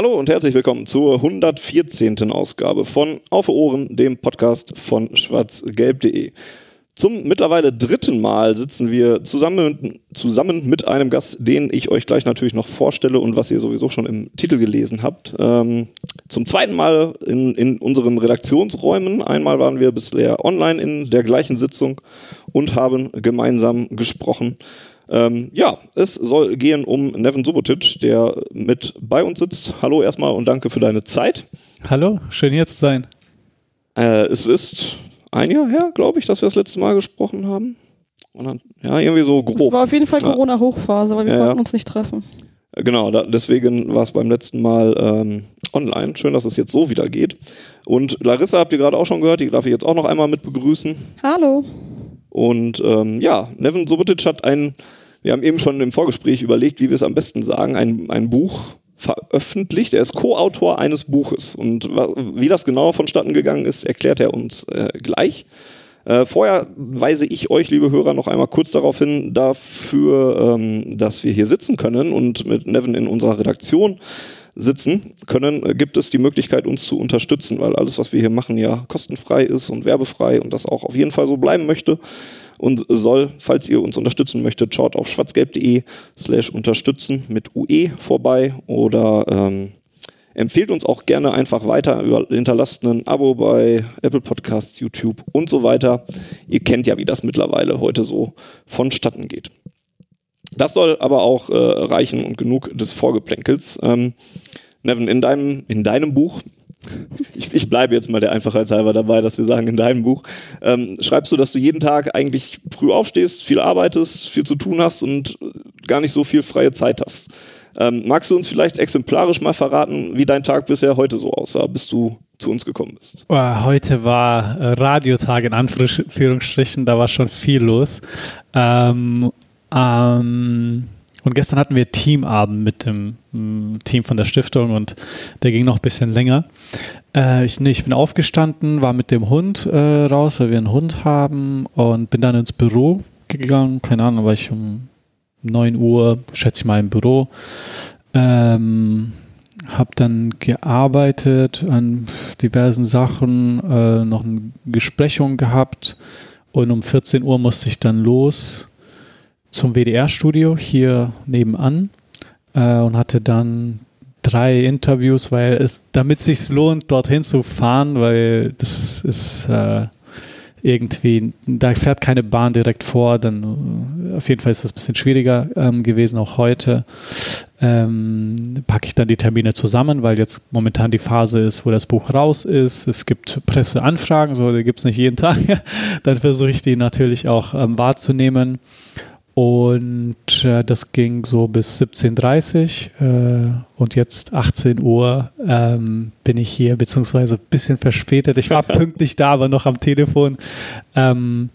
Hallo und herzlich willkommen zur 114. Ausgabe von Auf Ohren, dem Podcast von schwarzgelb.de. Zum mittlerweile dritten Mal sitzen wir zusammen, zusammen mit einem Gast, den ich euch gleich natürlich noch vorstelle und was ihr sowieso schon im Titel gelesen habt. Ähm, zum zweiten Mal in, in unseren Redaktionsräumen. Einmal waren wir bisher online in der gleichen Sitzung und haben gemeinsam gesprochen. Ähm, ja, es soll gehen um Nevin Subotic, der mit bei uns sitzt. Hallo erstmal und danke für deine Zeit. Hallo, schön hier zu sein. Äh, es ist ein Jahr her, glaube ich, dass wir das letzte Mal gesprochen haben. Dann, ja, irgendwie so grob. Es war auf jeden Fall Corona-Hochphase, weil wir ja, konnten uns nicht treffen. Äh, genau, da, deswegen war es beim letzten Mal ähm, online. Schön, dass es jetzt so wieder geht. Und Larissa habt ihr gerade auch schon gehört, die darf ich jetzt auch noch einmal mit begrüßen. Hallo. Und ähm, ja, Nevin Subotic hat ein wir haben eben schon im Vorgespräch überlegt, wie wir es am besten sagen, ein, ein Buch veröffentlicht. Er ist Co-Autor eines Buches. Und wie das genau vonstatten gegangen ist, erklärt er uns äh, gleich. Äh, vorher weise ich euch, liebe Hörer, noch einmal kurz darauf hin, dafür, ähm, dass wir hier sitzen können und mit Nevin in unserer Redaktion sitzen können, äh, gibt es die Möglichkeit, uns zu unterstützen, weil alles, was wir hier machen, ja kostenfrei ist und werbefrei und das auch auf jeden Fall so bleiben möchte und soll, falls ihr uns unterstützen möchtet, schaut auf schwarzgelb.de slash unterstützen mit UE vorbei oder ähm, empfehlt uns auch gerne einfach weiter, über, hinterlasst ein Abo bei Apple Podcasts, YouTube und so weiter. Ihr kennt ja, wie das mittlerweile heute so vonstatten geht. Das soll aber auch äh, reichen und genug des Vorgeplänkels. Ähm, Nevin, in deinem, in deinem Buch ich, ich bleibe jetzt mal der Einfachheitshalber dabei, dass wir sagen, in deinem Buch ähm, schreibst du, dass du jeden Tag eigentlich früh aufstehst, viel arbeitest, viel zu tun hast und gar nicht so viel freie Zeit hast. Ähm, magst du uns vielleicht exemplarisch mal verraten, wie dein Tag bisher heute so aussah, bis du zu uns gekommen bist? Heute war äh, Radiotag in Anführungsstrichen, da war schon viel los. Ähm, ähm und gestern hatten wir Teamabend mit dem mm, Team von der Stiftung und der ging noch ein bisschen länger. Äh, ich, ich bin aufgestanden, war mit dem Hund äh, raus, weil wir einen Hund haben und bin dann ins Büro gegangen. Keine Ahnung, war ich um 9 Uhr, schätze ich mal, im Büro. Ähm, habe dann gearbeitet an diversen Sachen, äh, noch eine Besprechung gehabt und um 14 Uhr musste ich dann los zum WDR-Studio hier nebenan äh, und hatte dann drei Interviews, weil es, damit sich lohnt, dorthin zu fahren, weil das ist äh, irgendwie, da fährt keine Bahn direkt vor, dann äh, auf jeden Fall ist das ein bisschen schwieriger ähm, gewesen, auch heute. Ähm, packe ich dann die Termine zusammen, weil jetzt momentan die Phase ist, wo das Buch raus ist. Es gibt Presseanfragen, so gibt es nicht jeden Tag. dann versuche ich die natürlich auch ähm, wahrzunehmen. Und äh, das ging so bis 17.30 Uhr äh, und jetzt 18 Uhr ähm, bin ich hier, beziehungsweise ein bisschen verspätet. Ich war pünktlich da, aber noch am Telefon. Ähm,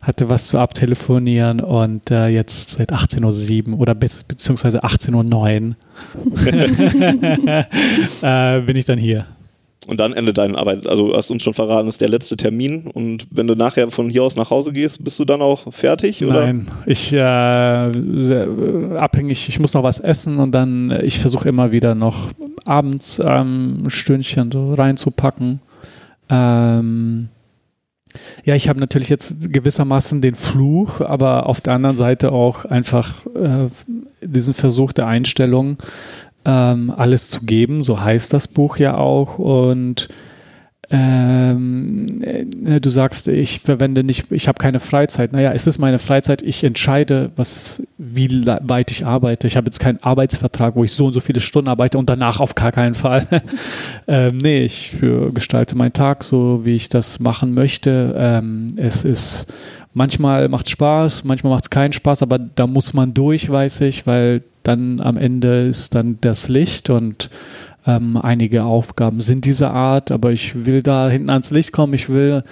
hatte was zu abtelefonieren und äh, jetzt seit 18.07 Uhr oder bis, beziehungsweise 18.09 Uhr äh, bin ich dann hier. Und dann endet deine Arbeit. Also hast uns schon verraten, ist der letzte Termin. Und wenn du nachher von hier aus nach Hause gehst, bist du dann auch fertig? Nein, ich äh, sehr, äh, abhängig, ich muss noch was essen und dann, äh, ich versuche immer wieder noch abends ähm, ein Stündchen so reinzupacken. Ähm, ja, ich habe natürlich jetzt gewissermaßen den Fluch, aber auf der anderen Seite auch einfach äh, diesen Versuch der Einstellung, ähm, alles zu geben, so heißt das Buch ja auch. Und ähm, äh, du sagst, ich verwende nicht, ich habe keine Freizeit. Naja, es ist meine Freizeit, ich entscheide, was, wie weit ich arbeite. Ich habe jetzt keinen Arbeitsvertrag, wo ich so und so viele Stunden arbeite und danach auf gar keinen Fall. ähm, nee, ich gestalte meinen Tag so, wie ich das machen möchte. Ähm, es ist Manchmal macht es Spaß, manchmal macht es keinen Spaß, aber da muss man durch, weiß ich, weil dann am Ende ist dann das Licht und ähm, einige Aufgaben sind dieser Art, aber ich will da hinten ans Licht kommen, ich will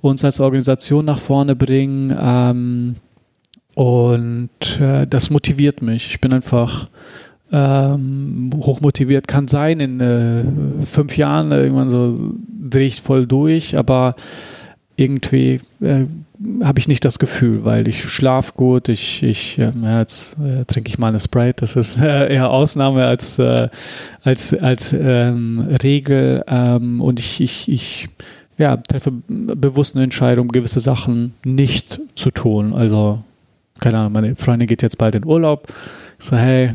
uns als Organisation nach vorne bringen ähm, und äh, das motiviert mich. Ich bin einfach ähm, hochmotiviert, kann sein, in äh, fünf Jahren irgendwann so drehe ich voll durch, aber irgendwie äh, habe ich nicht das Gefühl, weil ich schlafe gut, ich, ich äh, ja, jetzt äh, trinke ich mal eine Sprite, das ist äh, eher Ausnahme als, äh, als, als ähm, Regel ähm, und ich, ich, ich ja, treffe bewusst eine Entscheidung, gewisse Sachen nicht zu tun. Also, keine Ahnung, meine Freundin geht jetzt bald in Urlaub. Ich so, hey,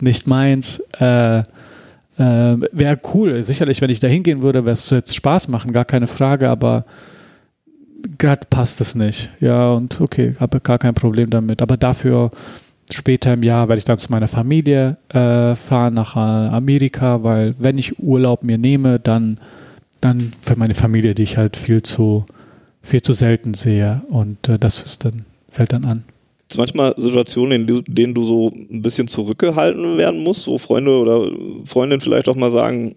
nicht meins. Äh, äh, wäre cool, sicherlich, wenn ich da hingehen würde, wäre es jetzt Spaß machen, gar keine Frage, aber gerade passt es nicht. Ja, und okay, habe gar kein Problem damit. Aber dafür später im Jahr werde ich dann zu meiner Familie äh, fahren nach äh, Amerika, weil wenn ich Urlaub mir nehme, dann, dann für meine Familie, die ich halt viel zu, viel zu selten sehe. Und äh, das ist dann, fällt dann an. Gibt es manchmal Situationen, in denen du so ein bisschen zurückgehalten werden musst, wo Freunde oder Freundinnen vielleicht auch mal sagen,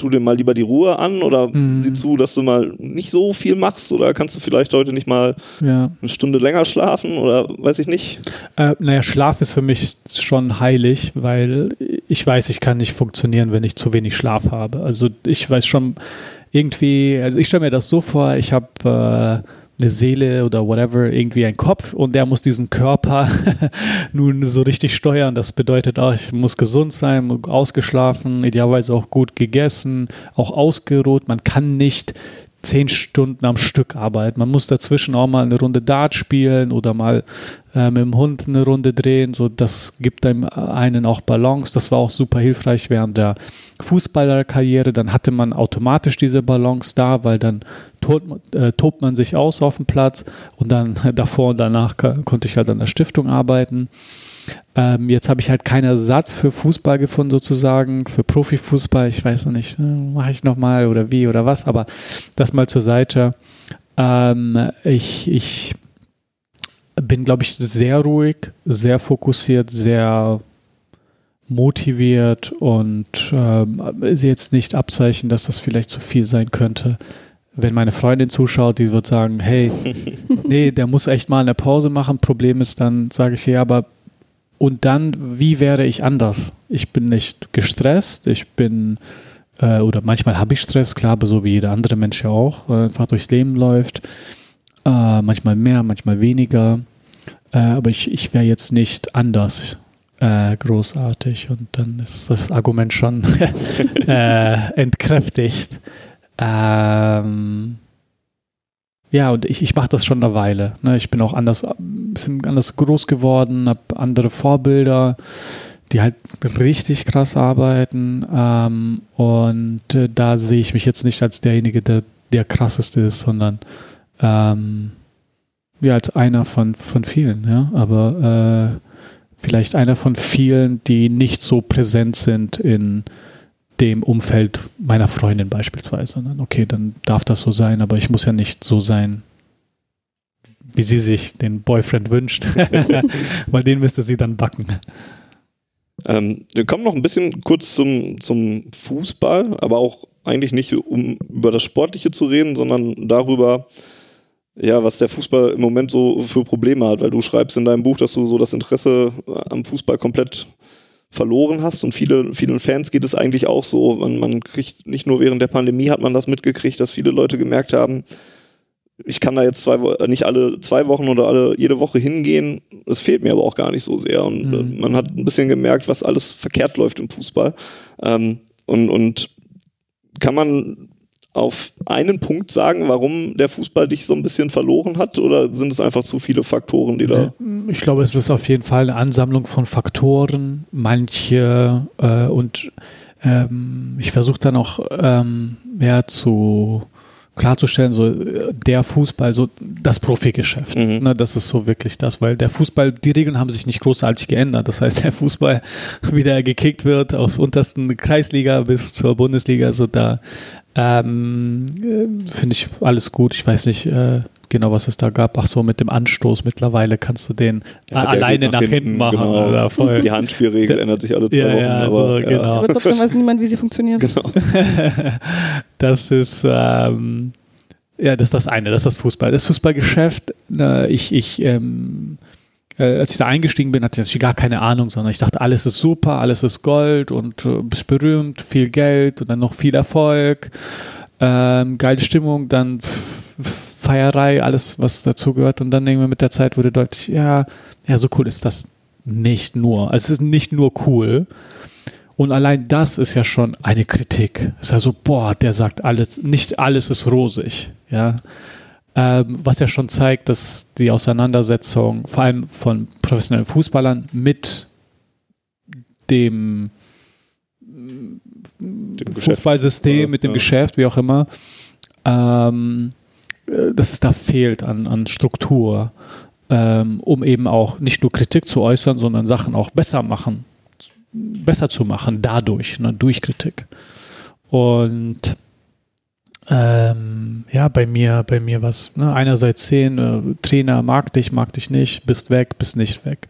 tu dir mal lieber die Ruhe an oder mhm. sieh zu, dass du mal nicht so viel machst oder kannst du vielleicht heute nicht mal ja. eine Stunde länger schlafen oder weiß ich nicht? Äh, naja, Schlaf ist für mich schon heilig, weil ich weiß, ich kann nicht funktionieren, wenn ich zu wenig Schlaf habe. Also ich weiß schon irgendwie, also ich stelle mir das so vor, ich habe äh, eine Seele oder whatever, irgendwie ein Kopf und der muss diesen Körper nun so richtig steuern. Das bedeutet auch, ich muss gesund sein, ausgeschlafen, idealerweise auch gut gegessen, auch ausgeruht. Man kann nicht zehn Stunden am Stück arbeiten. Man muss dazwischen auch mal eine Runde Dart spielen oder mal äh, mit dem Hund eine Runde drehen. So, das gibt einem einen auch Balance. Das war auch super hilfreich während der Fußballerkarriere. Dann hatte man automatisch diese Balance da, weil dann tobt, äh, tobt man sich aus auf dem Platz und dann davor und danach konnte ich halt an der Stiftung arbeiten. Ähm, jetzt habe ich halt keinen Ersatz für Fußball gefunden, sozusagen, für Profifußball. Ich weiß noch nicht, äh, mache ich nochmal oder wie oder was, aber das mal zur Seite. Ähm, ich, ich bin, glaube ich, sehr ruhig, sehr fokussiert, sehr motiviert und ähm, sehe jetzt nicht Abzeichen, dass das vielleicht zu viel sein könnte. Wenn meine Freundin zuschaut, die wird sagen, hey, nee, der muss echt mal eine Pause machen. Problem ist dann, sage ich, ja, aber und dann, wie wäre ich anders? Ich bin nicht gestresst, ich bin, äh, oder manchmal habe ich Stress, klar, so wie jeder andere Mensch ja auch, äh, einfach durchs Leben läuft. Äh, manchmal mehr, manchmal weniger. Äh, aber ich, ich wäre jetzt nicht anders äh, großartig und dann ist das Argument schon äh, entkräftigt. Ähm, ja, und ich, ich mache das schon eine Weile. Ne? Ich bin auch anders, bisschen anders groß geworden, habe andere Vorbilder, die halt richtig krass arbeiten. Ähm, und äh, da sehe ich mich jetzt nicht als derjenige, der der krasseste ist, sondern ähm, ja, als einer von, von vielen, ja. Aber äh, vielleicht einer von vielen, die nicht so präsent sind in dem Umfeld meiner Freundin beispielsweise. Okay, dann darf das so sein, aber ich muss ja nicht so sein, wie sie sich den Boyfriend wünscht, weil den müsste sie dann backen. Ähm, wir kommen noch ein bisschen kurz zum, zum Fußball, aber auch eigentlich nicht, um über das Sportliche zu reden, sondern darüber, ja, was der Fußball im Moment so für Probleme hat, weil du schreibst in deinem Buch, dass du so das Interesse am Fußball komplett verloren hast und viele, vielen Fans geht es eigentlich auch so. Man, man kriegt nicht nur während der Pandemie hat man das mitgekriegt, dass viele Leute gemerkt haben, ich kann da jetzt zwei, nicht alle zwei Wochen oder alle jede Woche hingehen. Es fehlt mir aber auch gar nicht so sehr. Und mhm. man hat ein bisschen gemerkt, was alles verkehrt läuft im Fußball. Ähm, und, und kann man auf einen Punkt sagen, warum der Fußball dich so ein bisschen verloren hat? Oder sind es einfach zu viele Faktoren, die da. Ich glaube, es ist auf jeden Fall eine Ansammlung von Faktoren. Manche äh, und ähm, ich versuche dann auch ähm, mehr zu klarzustellen, so der Fußball, so das Profigeschäft. Mhm. Ne, das ist so wirklich das, weil der Fußball, die Regeln haben sich nicht großartig geändert. Das heißt, der Fußball, wie der gekickt wird, auf untersten Kreisliga bis zur Bundesliga, so da ähm, äh, finde ich alles gut. Ich weiß nicht, äh, genau, was es da gab. Ach so, mit dem Anstoß mittlerweile kannst du den ja, alleine nach, nach, hinten, hinten machen. Genau. Die Handspielregel ändert sich alle zwei ja, Wochen. Ja, aber, so, genau. aber trotzdem weiß niemand, wie sie funktioniert. Genau. das ist ähm, ja, das ist das eine, das ist das Fußball. Das Fußballgeschäft, äh, ich, ich ähm, äh, als ich da eingestiegen bin, hatte ich gar keine Ahnung, sondern ich dachte, alles ist super, alles ist Gold und äh, bist berühmt, viel Geld und dann noch viel Erfolg, ähm, geile Stimmung, dann Feierei, alles, was dazu gehört. Und dann irgendwie mit der Zeit wurde deutlich, ja, ja, so cool ist das nicht nur. Also es ist nicht nur cool. Und allein das ist ja schon eine Kritik. Es ist ja so, boah, der sagt alles, nicht alles ist rosig, ja. Ähm, was ja schon zeigt, dass die Auseinandersetzung vor allem von professionellen Fußballern mit dem, dem Fußballsystem, Geschäft, mit dem ja. Geschäft, wie auch immer, ähm, äh, dass es da fehlt an, an Struktur, ähm, um eben auch nicht nur Kritik zu äußern, sondern Sachen auch besser machen, besser zu machen dadurch, ne, durch Kritik. Und ähm, ja, bei mir, bei mir was, ne, einerseits sehen, äh, Trainer mag dich, mag dich nicht, bist weg, bist nicht weg.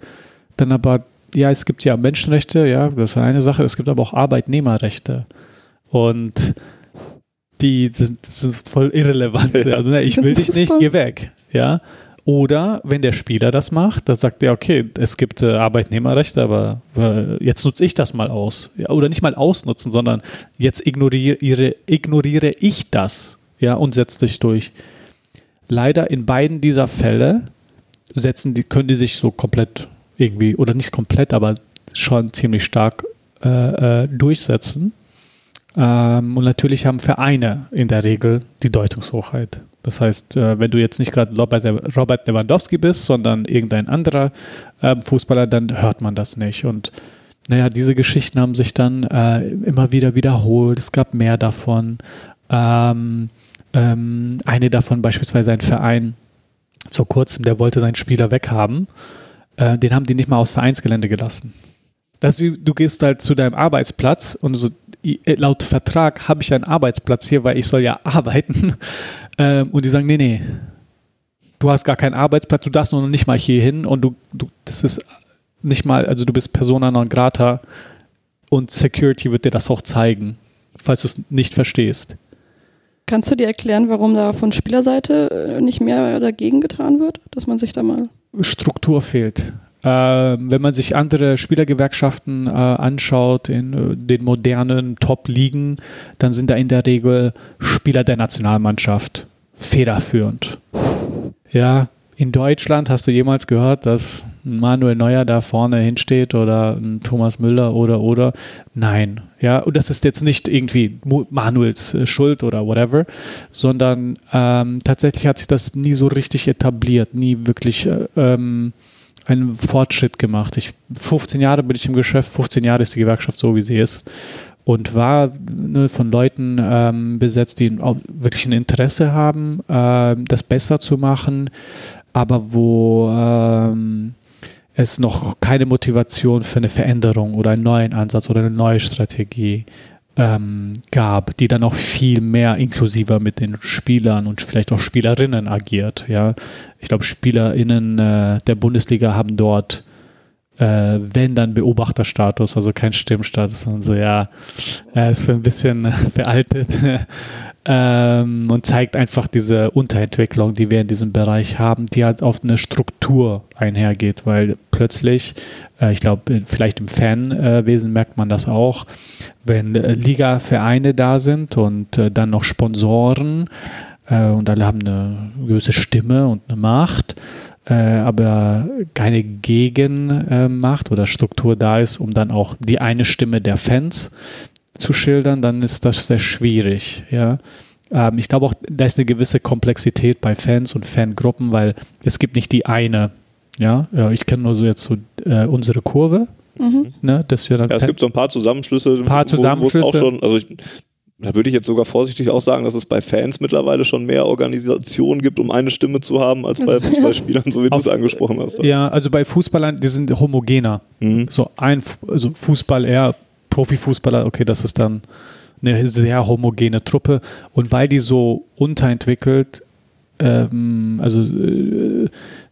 Dann aber, ja, es gibt ja Menschenrechte, ja, das ist eine Sache, es gibt aber auch Arbeitnehmerrechte. Und die sind, sind voll irrelevant. Ja. Also, ne, ich will dich nicht, geh weg. Ja. Oder wenn der Spieler das macht, dann sagt er, okay, es gibt äh, Arbeitnehmerrechte, aber äh, jetzt nutze ich das mal aus. Ja, oder nicht mal ausnutzen, sondern jetzt ignoriere, ignoriere ich das ja, und setze dich durch. Leider in beiden dieser Fälle setzen die, können die sich so komplett irgendwie, oder nicht komplett, aber schon ziemlich stark äh, äh durchsetzen. Ähm, und natürlich haben Vereine in der Regel die Deutungshochheit. Das heißt, äh, wenn du jetzt nicht gerade Robert Lewandowski bist, sondern irgendein anderer ähm, Fußballer, dann hört man das nicht. Und naja, diese Geschichten haben sich dann äh, immer wieder wiederholt. Es gab mehr davon. Ähm, ähm, eine davon beispielsweise ein Verein, vor kurzem, der wollte seinen Spieler weghaben. Äh, den haben die nicht mal aufs Vereinsgelände gelassen. Das wie, du gehst halt zu deinem Arbeitsplatz und so, laut Vertrag habe ich einen Arbeitsplatz hier, weil ich soll ja arbeiten. Ähm, und die sagen, nee, nee, du hast gar keinen Arbeitsplatz, du darfst noch nicht mal hier hin und du, du, das ist nicht mal, also du bist Persona non grata und Security wird dir das auch zeigen, falls du es nicht verstehst. Kannst du dir erklären, warum da von Spielerseite äh, nicht mehr dagegen getan wird, dass man sich da mal. Struktur fehlt. Ähm, wenn man sich andere Spielergewerkschaften äh, anschaut in äh, den modernen Top-Ligen, dann sind da in der Regel Spieler der Nationalmannschaft federführend. Ja, in Deutschland hast du jemals gehört, dass Manuel Neuer da vorne hinsteht oder Thomas Müller oder oder? Nein. Ja, und das ist jetzt nicht irgendwie Manuels äh, Schuld oder whatever, sondern ähm, tatsächlich hat sich das nie so richtig etabliert, nie wirklich äh, ähm, einen Fortschritt gemacht. Ich, 15 Jahre bin ich im Geschäft, 15 Jahre ist die Gewerkschaft so, wie sie ist. Und war ne, von Leuten ähm, besetzt, die wirklich ein Interesse haben, äh, das besser zu machen, aber wo ähm, es noch keine Motivation für eine Veränderung oder einen neuen Ansatz oder eine neue Strategie ähm, gab, die dann auch viel mehr inklusiver mit den Spielern und vielleicht auch Spielerinnen agiert. Ja, ich glaube, SpielerInnen äh, der Bundesliga haben dort äh, wenn dann Beobachterstatus, also kein Stimmstatus und so, ja, er ist ein bisschen veraltet ähm, und zeigt einfach diese Unterentwicklung, die wir in diesem Bereich haben, die halt auf eine Struktur einhergeht, weil plötzlich, äh, ich glaube, vielleicht im Fanwesen merkt man das auch, wenn äh, Liga-Vereine da sind und äh, dann noch Sponsoren äh, und alle haben eine gewisse Stimme und eine Macht, aber keine Gegenmacht oder Struktur da ist, um dann auch die eine Stimme der Fans zu schildern, dann ist das sehr schwierig. Ja. Ähm, ich glaube auch, da ist eine gewisse Komplexität bei Fans und Fangruppen, weil es gibt nicht die eine. Ja, ja ich kenne nur so jetzt so äh, unsere Kurve. Mhm. Ne, das ja dann ja, es gibt so ein paar Zusammenschlüsse, ein paar Zusammenschlüsse. Wo, wo auch schon, also ich, da würde ich jetzt sogar vorsichtig auch sagen, dass es bei Fans mittlerweile schon mehr Organisationen gibt, um eine Stimme zu haben, als bei Fußballspielern, so wie du es angesprochen hast. Ja, also bei Fußballern, die sind homogener. Mhm. So ein also Fußball eher, Profifußballer, okay, das ist dann eine sehr homogene Truppe. Und weil die so unterentwickelt ähm, also äh,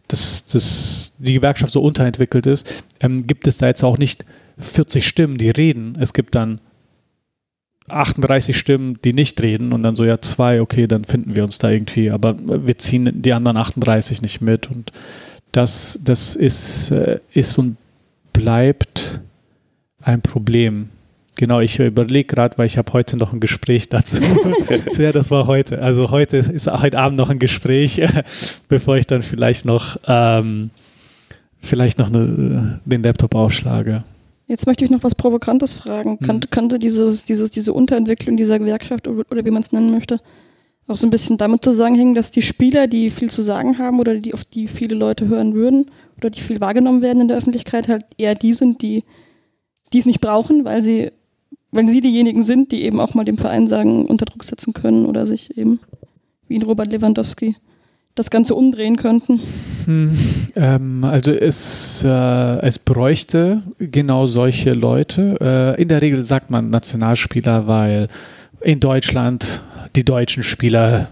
dass, dass die Gewerkschaft so unterentwickelt ist, ähm, gibt es da jetzt auch nicht 40 Stimmen, die reden. Es gibt dann 38 Stimmen, die nicht reden und dann so, ja, zwei, okay, dann finden wir uns da irgendwie, aber wir ziehen die anderen 38 nicht mit und das, das ist, äh, ist und bleibt ein Problem. Genau, ich überlege gerade, weil ich habe heute noch ein Gespräch dazu. ja, das war heute. Also heute ist heute Abend noch ein Gespräch, bevor ich dann vielleicht noch ähm, vielleicht noch eine, den Laptop aufschlage. Jetzt möchte ich noch was Provokantes fragen. Mhm. Kann, könnte dieses, dieses, diese Unterentwicklung dieser Gewerkschaft oder, oder wie man es nennen möchte, auch so ein bisschen damit zusammenhängen, dass die Spieler, die viel zu sagen haben oder die, auf die viele Leute hören würden oder die viel wahrgenommen werden in der Öffentlichkeit, halt eher die sind, die es nicht brauchen, weil sie wenn sie diejenigen sind, die eben auch mal dem Verein sagen, unter Druck setzen können oder sich eben wie in Robert Lewandowski das Ganze umdrehen könnten? Hm, ähm, also es, äh, es bräuchte genau solche Leute. Äh, in der Regel sagt man Nationalspieler, weil in Deutschland die deutschen Spieler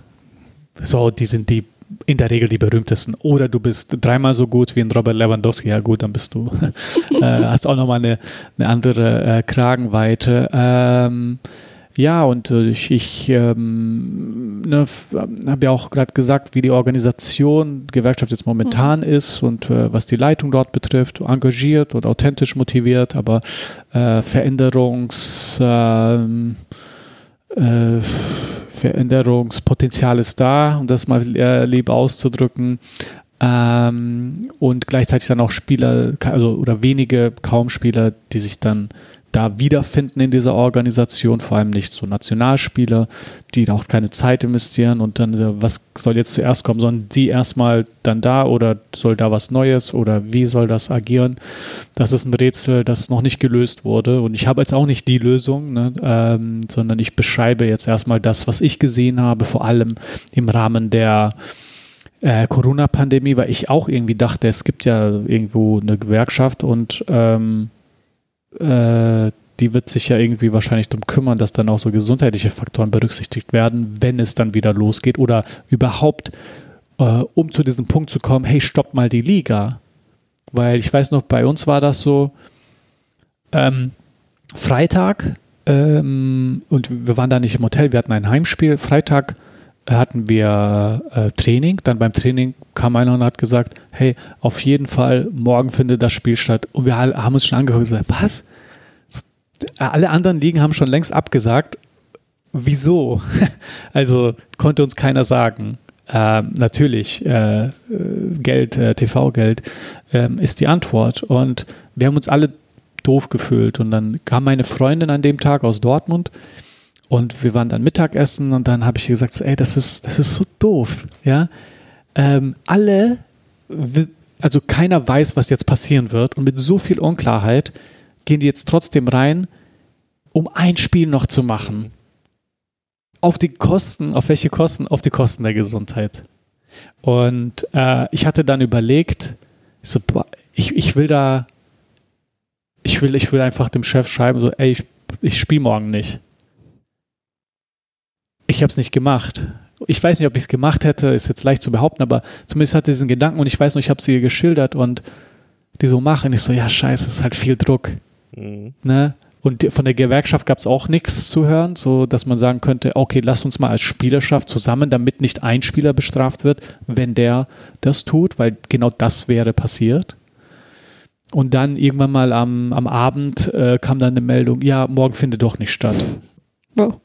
so, die sind die in der Regel die berühmtesten. Oder du bist dreimal so gut wie ein Robert Lewandowski. Ja gut, dann bist du, äh, hast auch nochmal eine, eine andere äh, Kragenweite. Ähm, ja, und äh, ich, ich ähm, ne, habe ja auch gerade gesagt, wie die Organisation, Gewerkschaft jetzt momentan mhm. ist und äh, was die Leitung dort betrifft, engagiert und authentisch motiviert, aber äh, Veränderungs... Ähm, äh, Veränderungspotenzial ist da, um das mal lieb auszudrücken. Ähm, und gleichzeitig dann auch Spieler, also oder wenige kaum Spieler, die sich dann da wiederfinden in dieser Organisation, vor allem nicht so Nationalspieler, die auch keine Zeit investieren und dann, äh, was soll jetzt zuerst kommen? Sollen die erstmal dann da oder soll da was Neues oder wie soll das agieren? Das ist ein Rätsel, das noch nicht gelöst wurde und ich habe jetzt auch nicht die Lösung, ne, ähm, sondern ich beschreibe jetzt erstmal das, was ich gesehen habe, vor allem im Rahmen der äh, Corona-Pandemie, weil ich auch irgendwie dachte, es gibt ja irgendwo eine Gewerkschaft und ähm, äh, die wird sich ja irgendwie wahrscheinlich darum kümmern, dass dann auch so gesundheitliche Faktoren berücksichtigt werden, wenn es dann wieder losgeht oder überhaupt, äh, um zu diesem Punkt zu kommen, hey, stopp mal die Liga. Weil ich weiß noch, bei uns war das so, ähm, Freitag, ähm, und wir waren da nicht im Hotel, wir hatten ein Heimspiel, Freitag hatten wir äh, Training, dann beim Training kam einer und hat gesagt, hey, auf jeden Fall, morgen findet das Spiel statt. Und wir haben uns schon angeguckt und gesagt, was? Alle anderen Ligen haben schon längst abgesagt. Wieso? also konnte uns keiner sagen. Ähm, natürlich, äh, Geld, äh, TV-Geld ähm, ist die Antwort. Und wir haben uns alle doof gefühlt. Und dann kam meine Freundin an dem Tag aus Dortmund und wir waren dann Mittagessen und dann habe ich gesagt, ey, das ist, das ist so doof. Ja, ähm, alle, also keiner weiß, was jetzt passieren wird und mit so viel Unklarheit gehen die jetzt trotzdem rein, um ein Spiel noch zu machen. Auf die Kosten, auf welche Kosten? Auf die Kosten der Gesundheit. Und äh, ich hatte dann überlegt, ich, so, ich, ich will da, ich will, ich will einfach dem Chef schreiben, so, ey, ich, ich spiele morgen nicht. Ich habe es nicht gemacht. Ich weiß nicht, ob ich es gemacht hätte, ist jetzt leicht zu behaupten, aber zumindest hatte ich diesen Gedanken und ich weiß noch, ich habe sie ihr geschildert und die so machen. Ich so, ja, scheiße, es ist halt viel Druck. Mhm. Ne? Und von der Gewerkschaft gab es auch nichts zu hören, so dass man sagen könnte, okay, lass uns mal als Spielerschaft zusammen, damit nicht ein Spieler bestraft wird, wenn der das tut, weil genau das wäre passiert. Und dann irgendwann mal am, am Abend äh, kam dann eine Meldung, ja, morgen findet doch nicht statt. Wow.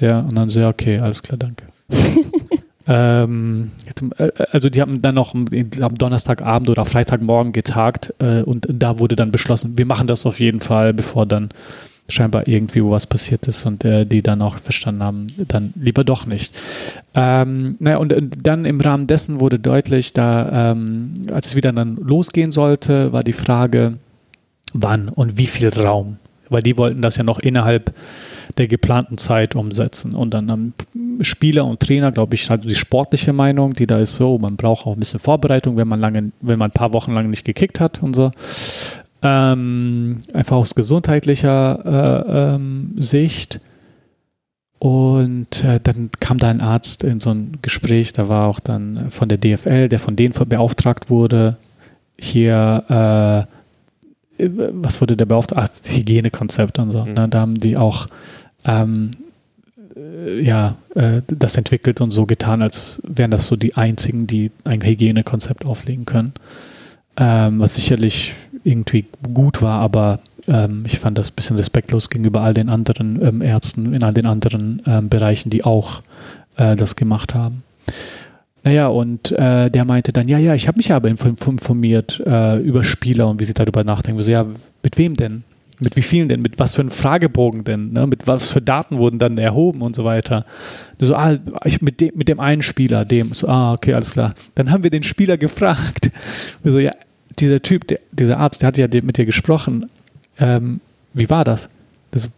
Ja, und dann so, ja, okay, alles klar, danke. ähm, äh, also die haben dann noch am Donnerstagabend oder Freitagmorgen getagt äh, und da wurde dann beschlossen, wir machen das auf jeden Fall, bevor dann scheinbar irgendwie was passiert ist und äh, die dann auch verstanden haben, dann lieber doch nicht. Ähm, naja, und, und dann im Rahmen dessen wurde deutlich, da, ähm, als es wieder dann losgehen sollte, war die Frage, wann und wie viel Raum. Weil die wollten das ja noch innerhalb der geplanten Zeit umsetzen. Und dann haben Spieler und Trainer, glaube ich, halt die sportliche Meinung, die da ist so, man braucht auch ein bisschen Vorbereitung, wenn man lange, wenn man ein paar Wochen lang nicht gekickt hat und so. Ähm, einfach aus gesundheitlicher äh, ähm, Sicht. Und äh, dann kam da ein Arzt in so ein Gespräch, da war auch dann von der DFL, der von denen beauftragt wurde, hier, äh, was wurde der beauftragt? Ach, Hygienekonzept und so. Mhm. Ne? Da haben die auch ähm, äh, ja, äh, das entwickelt und so getan, als wären das so die einzigen, die ein Hygienekonzept auflegen können. Ähm, was sicherlich irgendwie gut war, aber ähm, ich fand das ein bisschen respektlos gegenüber all den anderen ähm, Ärzten in all den anderen ähm, Bereichen, die auch äh, das gemacht haben. Naja, und äh, der meinte dann, ja, ja, ich habe mich aber informiert äh, über Spieler und wie sie darüber nachdenken. So, ja, mit wem denn? Mit wie vielen denn? Mit was für einem Fragebogen denn? Ne? Mit was für Daten wurden dann erhoben und so weiter? So, ah, ich, mit, dem, mit dem einen Spieler, dem. So, ah, okay, alles klar. Dann haben wir den Spieler gefragt. Wir so, ja, dieser Typ, der, dieser Arzt, der hat ja mit dir gesprochen. Ähm, wie war das? das?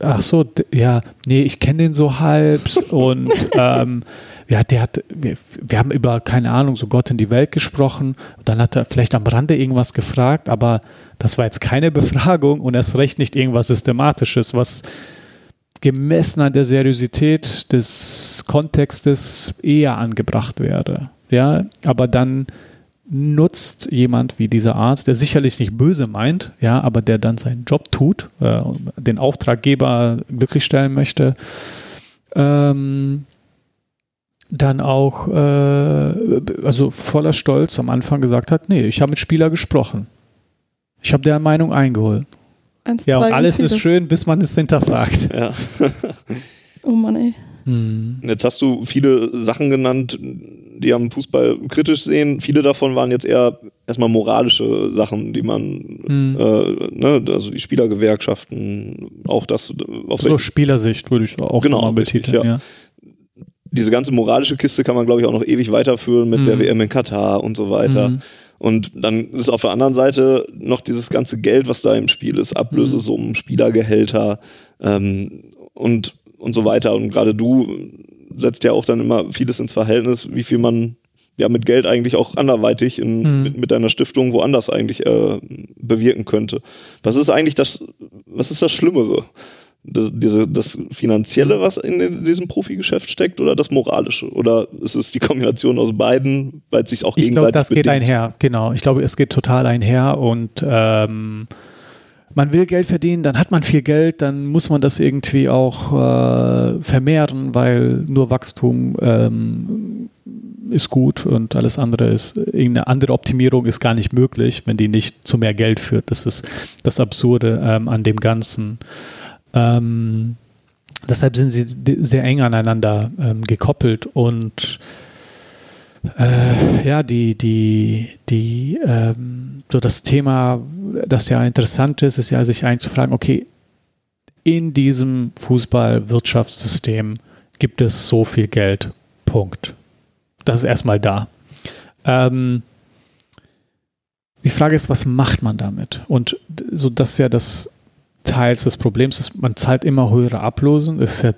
Ach so, ja, nee, ich kenne den so halb und ähm, ja, der hat, wir, wir, haben über, keine Ahnung, so Gott in die Welt gesprochen. Dann hat er vielleicht am Rande irgendwas gefragt, aber das war jetzt keine Befragung und erst recht nicht irgendwas Systematisches, was gemessen an der Seriosität des Kontextes eher angebracht wäre. Ja, aber dann nutzt jemand wie dieser Arzt, der sicherlich nicht böse meint, ja, aber der dann seinen Job tut, äh, den Auftraggeber glücklich stellen möchte, ähm, dann auch, äh, also voller Stolz am Anfang gesagt hat, nee, ich habe mit Spieler gesprochen. Ich habe deren Meinung eingeholt. Eins, ja, und alles ist schön, bis man es hinterfragt. Ja. oh Mann, ey. Hm. Jetzt hast du viele Sachen genannt, die am Fußball kritisch sehen. Viele davon waren jetzt eher erstmal moralische Sachen, die man, hm. äh, ne, also die Spielergewerkschaften, auch das. Auf so Spielersicht würde ich auch genau, mal betiteln. Ja. ja diese ganze moralische Kiste kann man, glaube ich, auch noch ewig weiterführen mit mhm. der WM in Katar und so weiter. Mhm. Und dann ist auf der anderen Seite noch dieses ganze Geld, was da im Spiel ist, Ablösesummen, mhm. Spielergehälter ähm, und, und so weiter. Und gerade du setzt ja auch dann immer vieles ins Verhältnis, wie viel man ja mit Geld eigentlich auch anderweitig in, mhm. mit, mit einer Stiftung woanders eigentlich äh, bewirken könnte. Was ist eigentlich das, was ist das Schlimmere? Diese, das Finanzielle, was in diesem Profigeschäft steckt, oder das Moralische? Oder ist es die Kombination aus beiden, weil es sich auch ich gegenseitig Ich glaube, das bedingt? geht einher, genau. Ich glaube, es geht total einher und ähm, man will Geld verdienen, dann hat man viel Geld, dann muss man das irgendwie auch äh, vermehren, weil nur Wachstum ähm, ist gut und alles andere ist, irgendeine andere Optimierung ist gar nicht möglich, wenn die nicht zu mehr Geld führt. Das ist das Absurde ähm, an dem Ganzen. Ähm, deshalb sind sie sehr eng aneinander ähm, gekoppelt und äh, ja, die, die, die, ähm, so das Thema, das ja interessant ist, ist ja sich einzufragen, okay, in diesem Fußballwirtschaftssystem gibt es so viel Geld. Punkt. Das ist erstmal da. Ähm, die Frage ist, was macht man damit? Und so das ist ja das teils des Problems ist, man zahlt immer höhere Ablosen, ist ja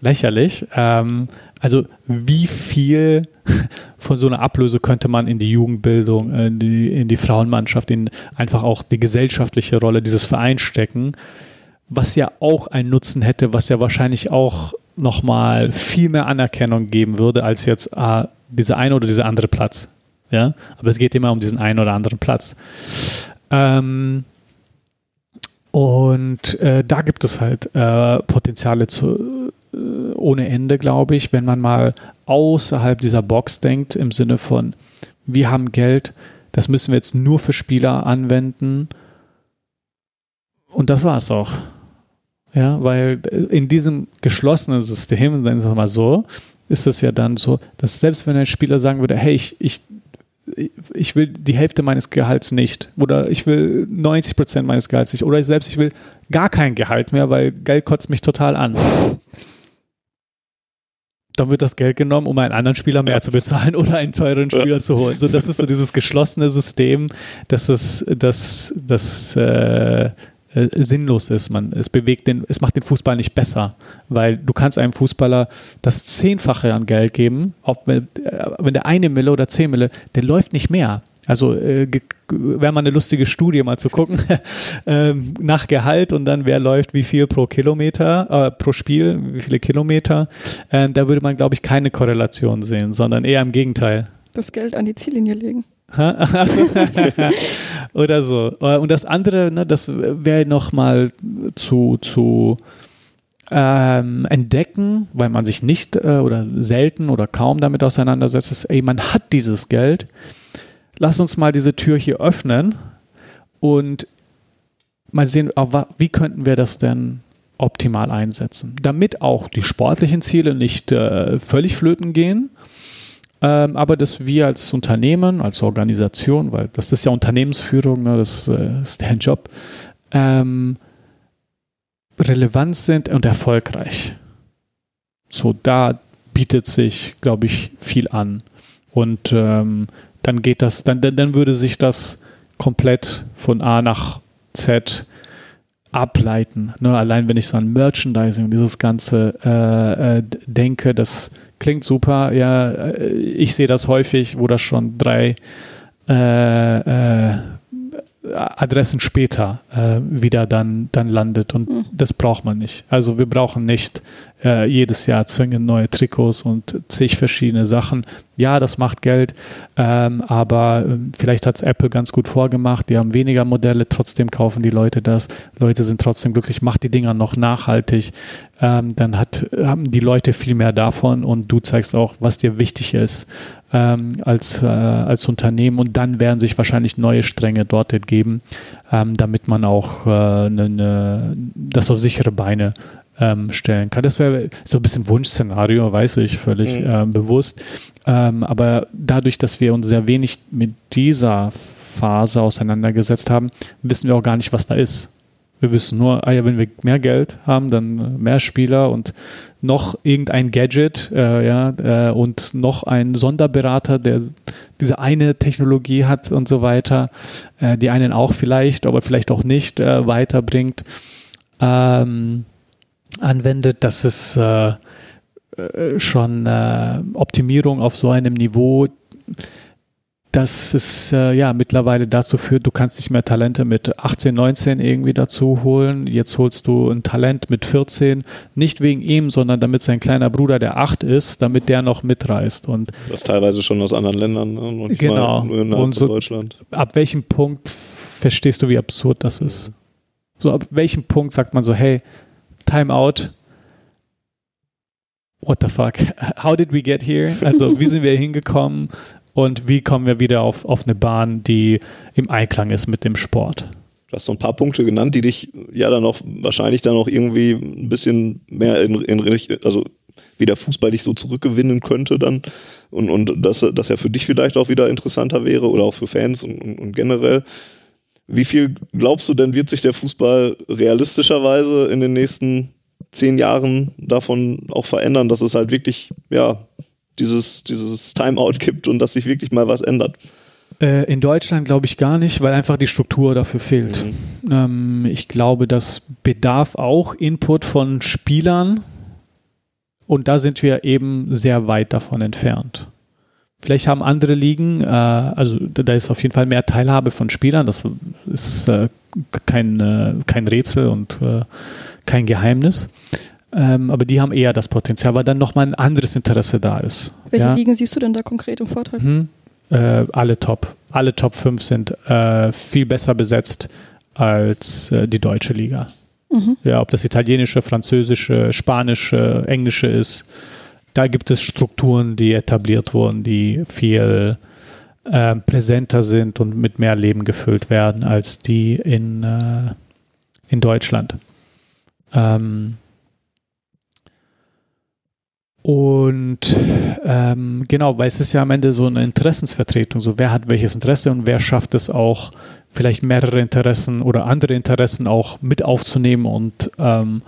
lächerlich. Ähm, also wie viel von so einer Ablöse könnte man in die Jugendbildung, in die, in die Frauenmannschaft, in einfach auch die gesellschaftliche Rolle dieses Vereins stecken, was ja auch einen Nutzen hätte, was ja wahrscheinlich auch nochmal viel mehr Anerkennung geben würde, als jetzt äh, dieser eine oder dieser andere Platz. Ja, aber es geht immer um diesen einen oder anderen Platz. Ähm, und äh, da gibt es halt äh, Potenziale zu, äh, ohne Ende, glaube ich, wenn man mal außerhalb dieser Box denkt, im Sinne von, wir haben Geld, das müssen wir jetzt nur für Spieler anwenden. Und das war es auch. Ja, weil in diesem geschlossenen System, dann ist es mal so, ist es ja dann so, dass selbst wenn ein Spieler sagen würde, hey, ich, ich ich will die Hälfte meines Gehalts nicht oder ich will 90 Prozent meines Gehalts nicht oder ich selbst, ich will gar kein Gehalt mehr, weil Geld kotzt mich total an. Dann wird das Geld genommen, um einen anderen Spieler mehr zu bezahlen oder einen teuren Spieler zu holen. So, das ist so dieses geschlossene System, das ist, das, das, äh, äh, sinnlos ist. Man, es bewegt den, es macht den Fußball nicht besser, weil du kannst einem Fußballer das Zehnfache an Geld geben, ob, äh, wenn der eine Mille oder zehn Mille, der läuft nicht mehr. Also äh, wäre mal eine lustige Studie mal zu gucken ähm, nach Gehalt und dann wer läuft wie viel pro Kilometer, äh, pro Spiel, wie viele Kilometer. Äh, da würde man, glaube ich, keine Korrelation sehen, sondern eher im Gegenteil. Das Geld an die Ziellinie legen. Oder so. Äh, und das andere, ne, das wäre nochmal zu, zu ähm, entdecken, weil man sich nicht äh, oder selten oder kaum damit auseinandersetzt, ist, ey, man hat dieses Geld. Lass uns mal diese Tür hier öffnen und mal sehen, wie könnten wir das denn optimal einsetzen, damit auch die sportlichen Ziele nicht äh, völlig flöten gehen, ähm, aber dass wir als Unternehmen, als Organisation, weil das ist ja Unternehmensführung, ne, das äh, ist deren Job, ähm, relevant sind und erfolgreich. So, da bietet sich, glaube ich, viel an. Und ähm, dann geht das, dann, dann würde sich das komplett von A nach Z ableiten. Ne? Allein wenn ich so an Merchandising und dieses Ganze äh, äh, denke, das klingt super. Ja, äh, ich sehe das häufig, wo das schon drei äh, äh Adressen später äh, wieder dann, dann landet. Und mhm. das braucht man nicht. Also wir brauchen nicht äh, jedes Jahr zwingend neue Trikots und zig verschiedene Sachen. Ja, das macht Geld, ähm, aber äh, vielleicht hat es Apple ganz gut vorgemacht. Die haben weniger Modelle, trotzdem kaufen die Leute das. Leute sind trotzdem glücklich, macht die Dinger noch nachhaltig. Ähm, dann hat, haben die Leute viel mehr davon und du zeigst auch, was dir wichtig ist ähm, als, äh, als Unternehmen und dann werden sich wahrscheinlich neue Stränge dort geben, ähm, damit man auch äh, ne, ne, das auf sichere Beine ähm, stellen kann. Das wäre so ein bisschen Wunschszenario, weiß ich, völlig mhm. ähm, bewusst. Ähm, aber dadurch, dass wir uns sehr wenig mit dieser Phase auseinandergesetzt haben, wissen wir auch gar nicht, was da ist. Wir wissen nur, ah ja, wenn wir mehr Geld haben, dann mehr Spieler und noch irgendein Gadget äh, ja, äh, und noch ein Sonderberater, der diese eine Technologie hat und so weiter, äh, die einen auch vielleicht, aber vielleicht auch nicht äh, weiterbringt, ähm, anwendet. Das ist äh, äh, schon Optimierung auf so einem Niveau, dass es äh, ja mittlerweile dazu führt, du kannst nicht mehr Talente mit 18, 19 irgendwie dazu holen. Jetzt holst du ein Talent mit 14, nicht wegen ihm, sondern damit sein kleiner Bruder, der 8 ist, damit der noch mitreist. Und das teilweise schon aus anderen Ländern ne? und genau. und so, Deutschland. Ab welchem Punkt verstehst du, wie absurd das ist? So ab welchem Punkt sagt man so, hey, Time out, what the fuck? How did we get here? Also, wie sind wir hingekommen? und wie kommen wir wieder auf, auf eine Bahn, die im Einklang ist mit dem Sport. Du hast so ein paar Punkte genannt, die dich ja dann auch wahrscheinlich dann auch irgendwie ein bisschen mehr in, in also wie der Fußball dich so zurückgewinnen könnte dann und, und dass das ja für dich vielleicht auch wieder interessanter wäre oder auch für Fans und, und, und generell. Wie viel glaubst du denn, wird sich der Fußball realistischerweise in den nächsten zehn Jahren davon auch verändern, dass es halt wirklich, ja, dieses, dieses Timeout gibt und dass sich wirklich mal was ändert. Äh, in Deutschland glaube ich gar nicht, weil einfach die Struktur dafür fehlt. Mhm. Ähm, ich glaube, das bedarf auch Input von Spielern und da sind wir eben sehr weit davon entfernt. Vielleicht haben andere Ligen, äh, also da ist auf jeden Fall mehr Teilhabe von Spielern, das ist äh, kein, äh, kein Rätsel und äh, kein Geheimnis. Ähm, aber die haben eher das Potenzial, weil dann nochmal ein anderes Interesse da ist. Welche ja? Ligen siehst du denn da konkret im Vorteil? Hm, äh, alle top. Alle Top 5 sind viel besser besetzt als die deutsche Liga. Mhm. Ja, ob das italienische, französische, spanische, englische ist. Da gibt es Strukturen, die etabliert wurden, die viel äh, präsenter sind und mit mehr Leben gefüllt werden als die in, äh, in Deutschland. Ähm, und ähm, genau, weil es ist ja am Ende so eine Interessensvertretung, so wer hat welches Interesse und wer schafft es auch, vielleicht mehrere Interessen oder andere Interessen auch mit aufzunehmen und ähm,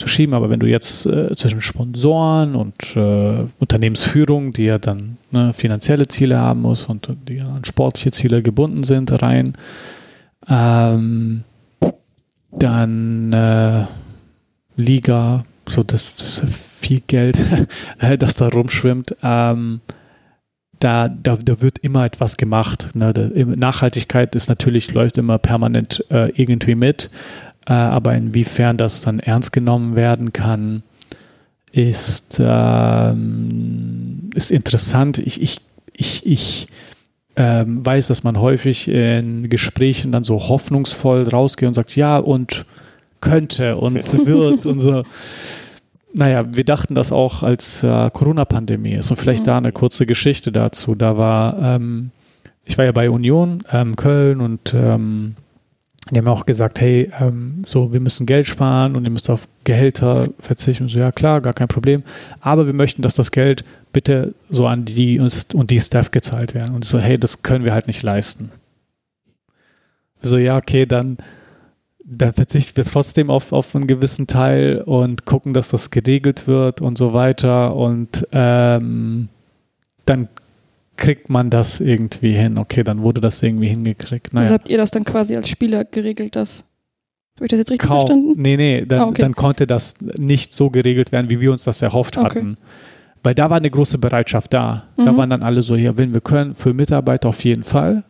zu schieben. Aber wenn du jetzt äh, zwischen Sponsoren und äh, Unternehmensführung, die ja dann ne, finanzielle Ziele haben muss und die an sportliche Ziele gebunden sind, rein, ähm, dann äh, Liga, so das, das viel Geld, das da rumschwimmt, ähm, da, da, da wird immer etwas gemacht. Ne? Nachhaltigkeit ist natürlich, läuft immer permanent äh, irgendwie mit, äh, aber inwiefern das dann ernst genommen werden kann, ist, ähm, ist interessant. Ich, ich, ich, ich ähm, weiß, dass man häufig in Gesprächen dann so hoffnungsvoll rausgeht und sagt, ja, und könnte und wird und so. Naja, wir dachten das auch als äh, Corona-Pandemie ist. Und vielleicht mhm. da eine kurze Geschichte dazu. Da war, ähm, ich war ja bei Union, ähm, Köln und ähm, die haben auch gesagt, hey, ähm, so, wir müssen Geld sparen und ihr müsst auf Gehälter verzichten. Und so, ja klar, gar kein Problem. Aber wir möchten, dass das Geld bitte so an die und die Staff gezahlt werden. Und so, hey, das können wir halt nicht leisten. So, ja, okay, dann dann verzichten wir trotzdem auf, auf einen gewissen Teil und gucken, dass das geregelt wird und so weiter. Und ähm, dann kriegt man das irgendwie hin. Okay, dann wurde das irgendwie hingekriegt. Naja. Also habt ihr das dann quasi als Spieler geregelt, das? Habe ich das jetzt richtig Kaum. verstanden? Nee, nee, dann, ah, okay. dann, konnte das nicht so geregelt werden, wie wir uns das erhofft okay. hatten. Weil da war eine große Bereitschaft da. Mhm. Da waren dann alle so, hier, wenn wir können, für Mitarbeiter auf jeden Fall.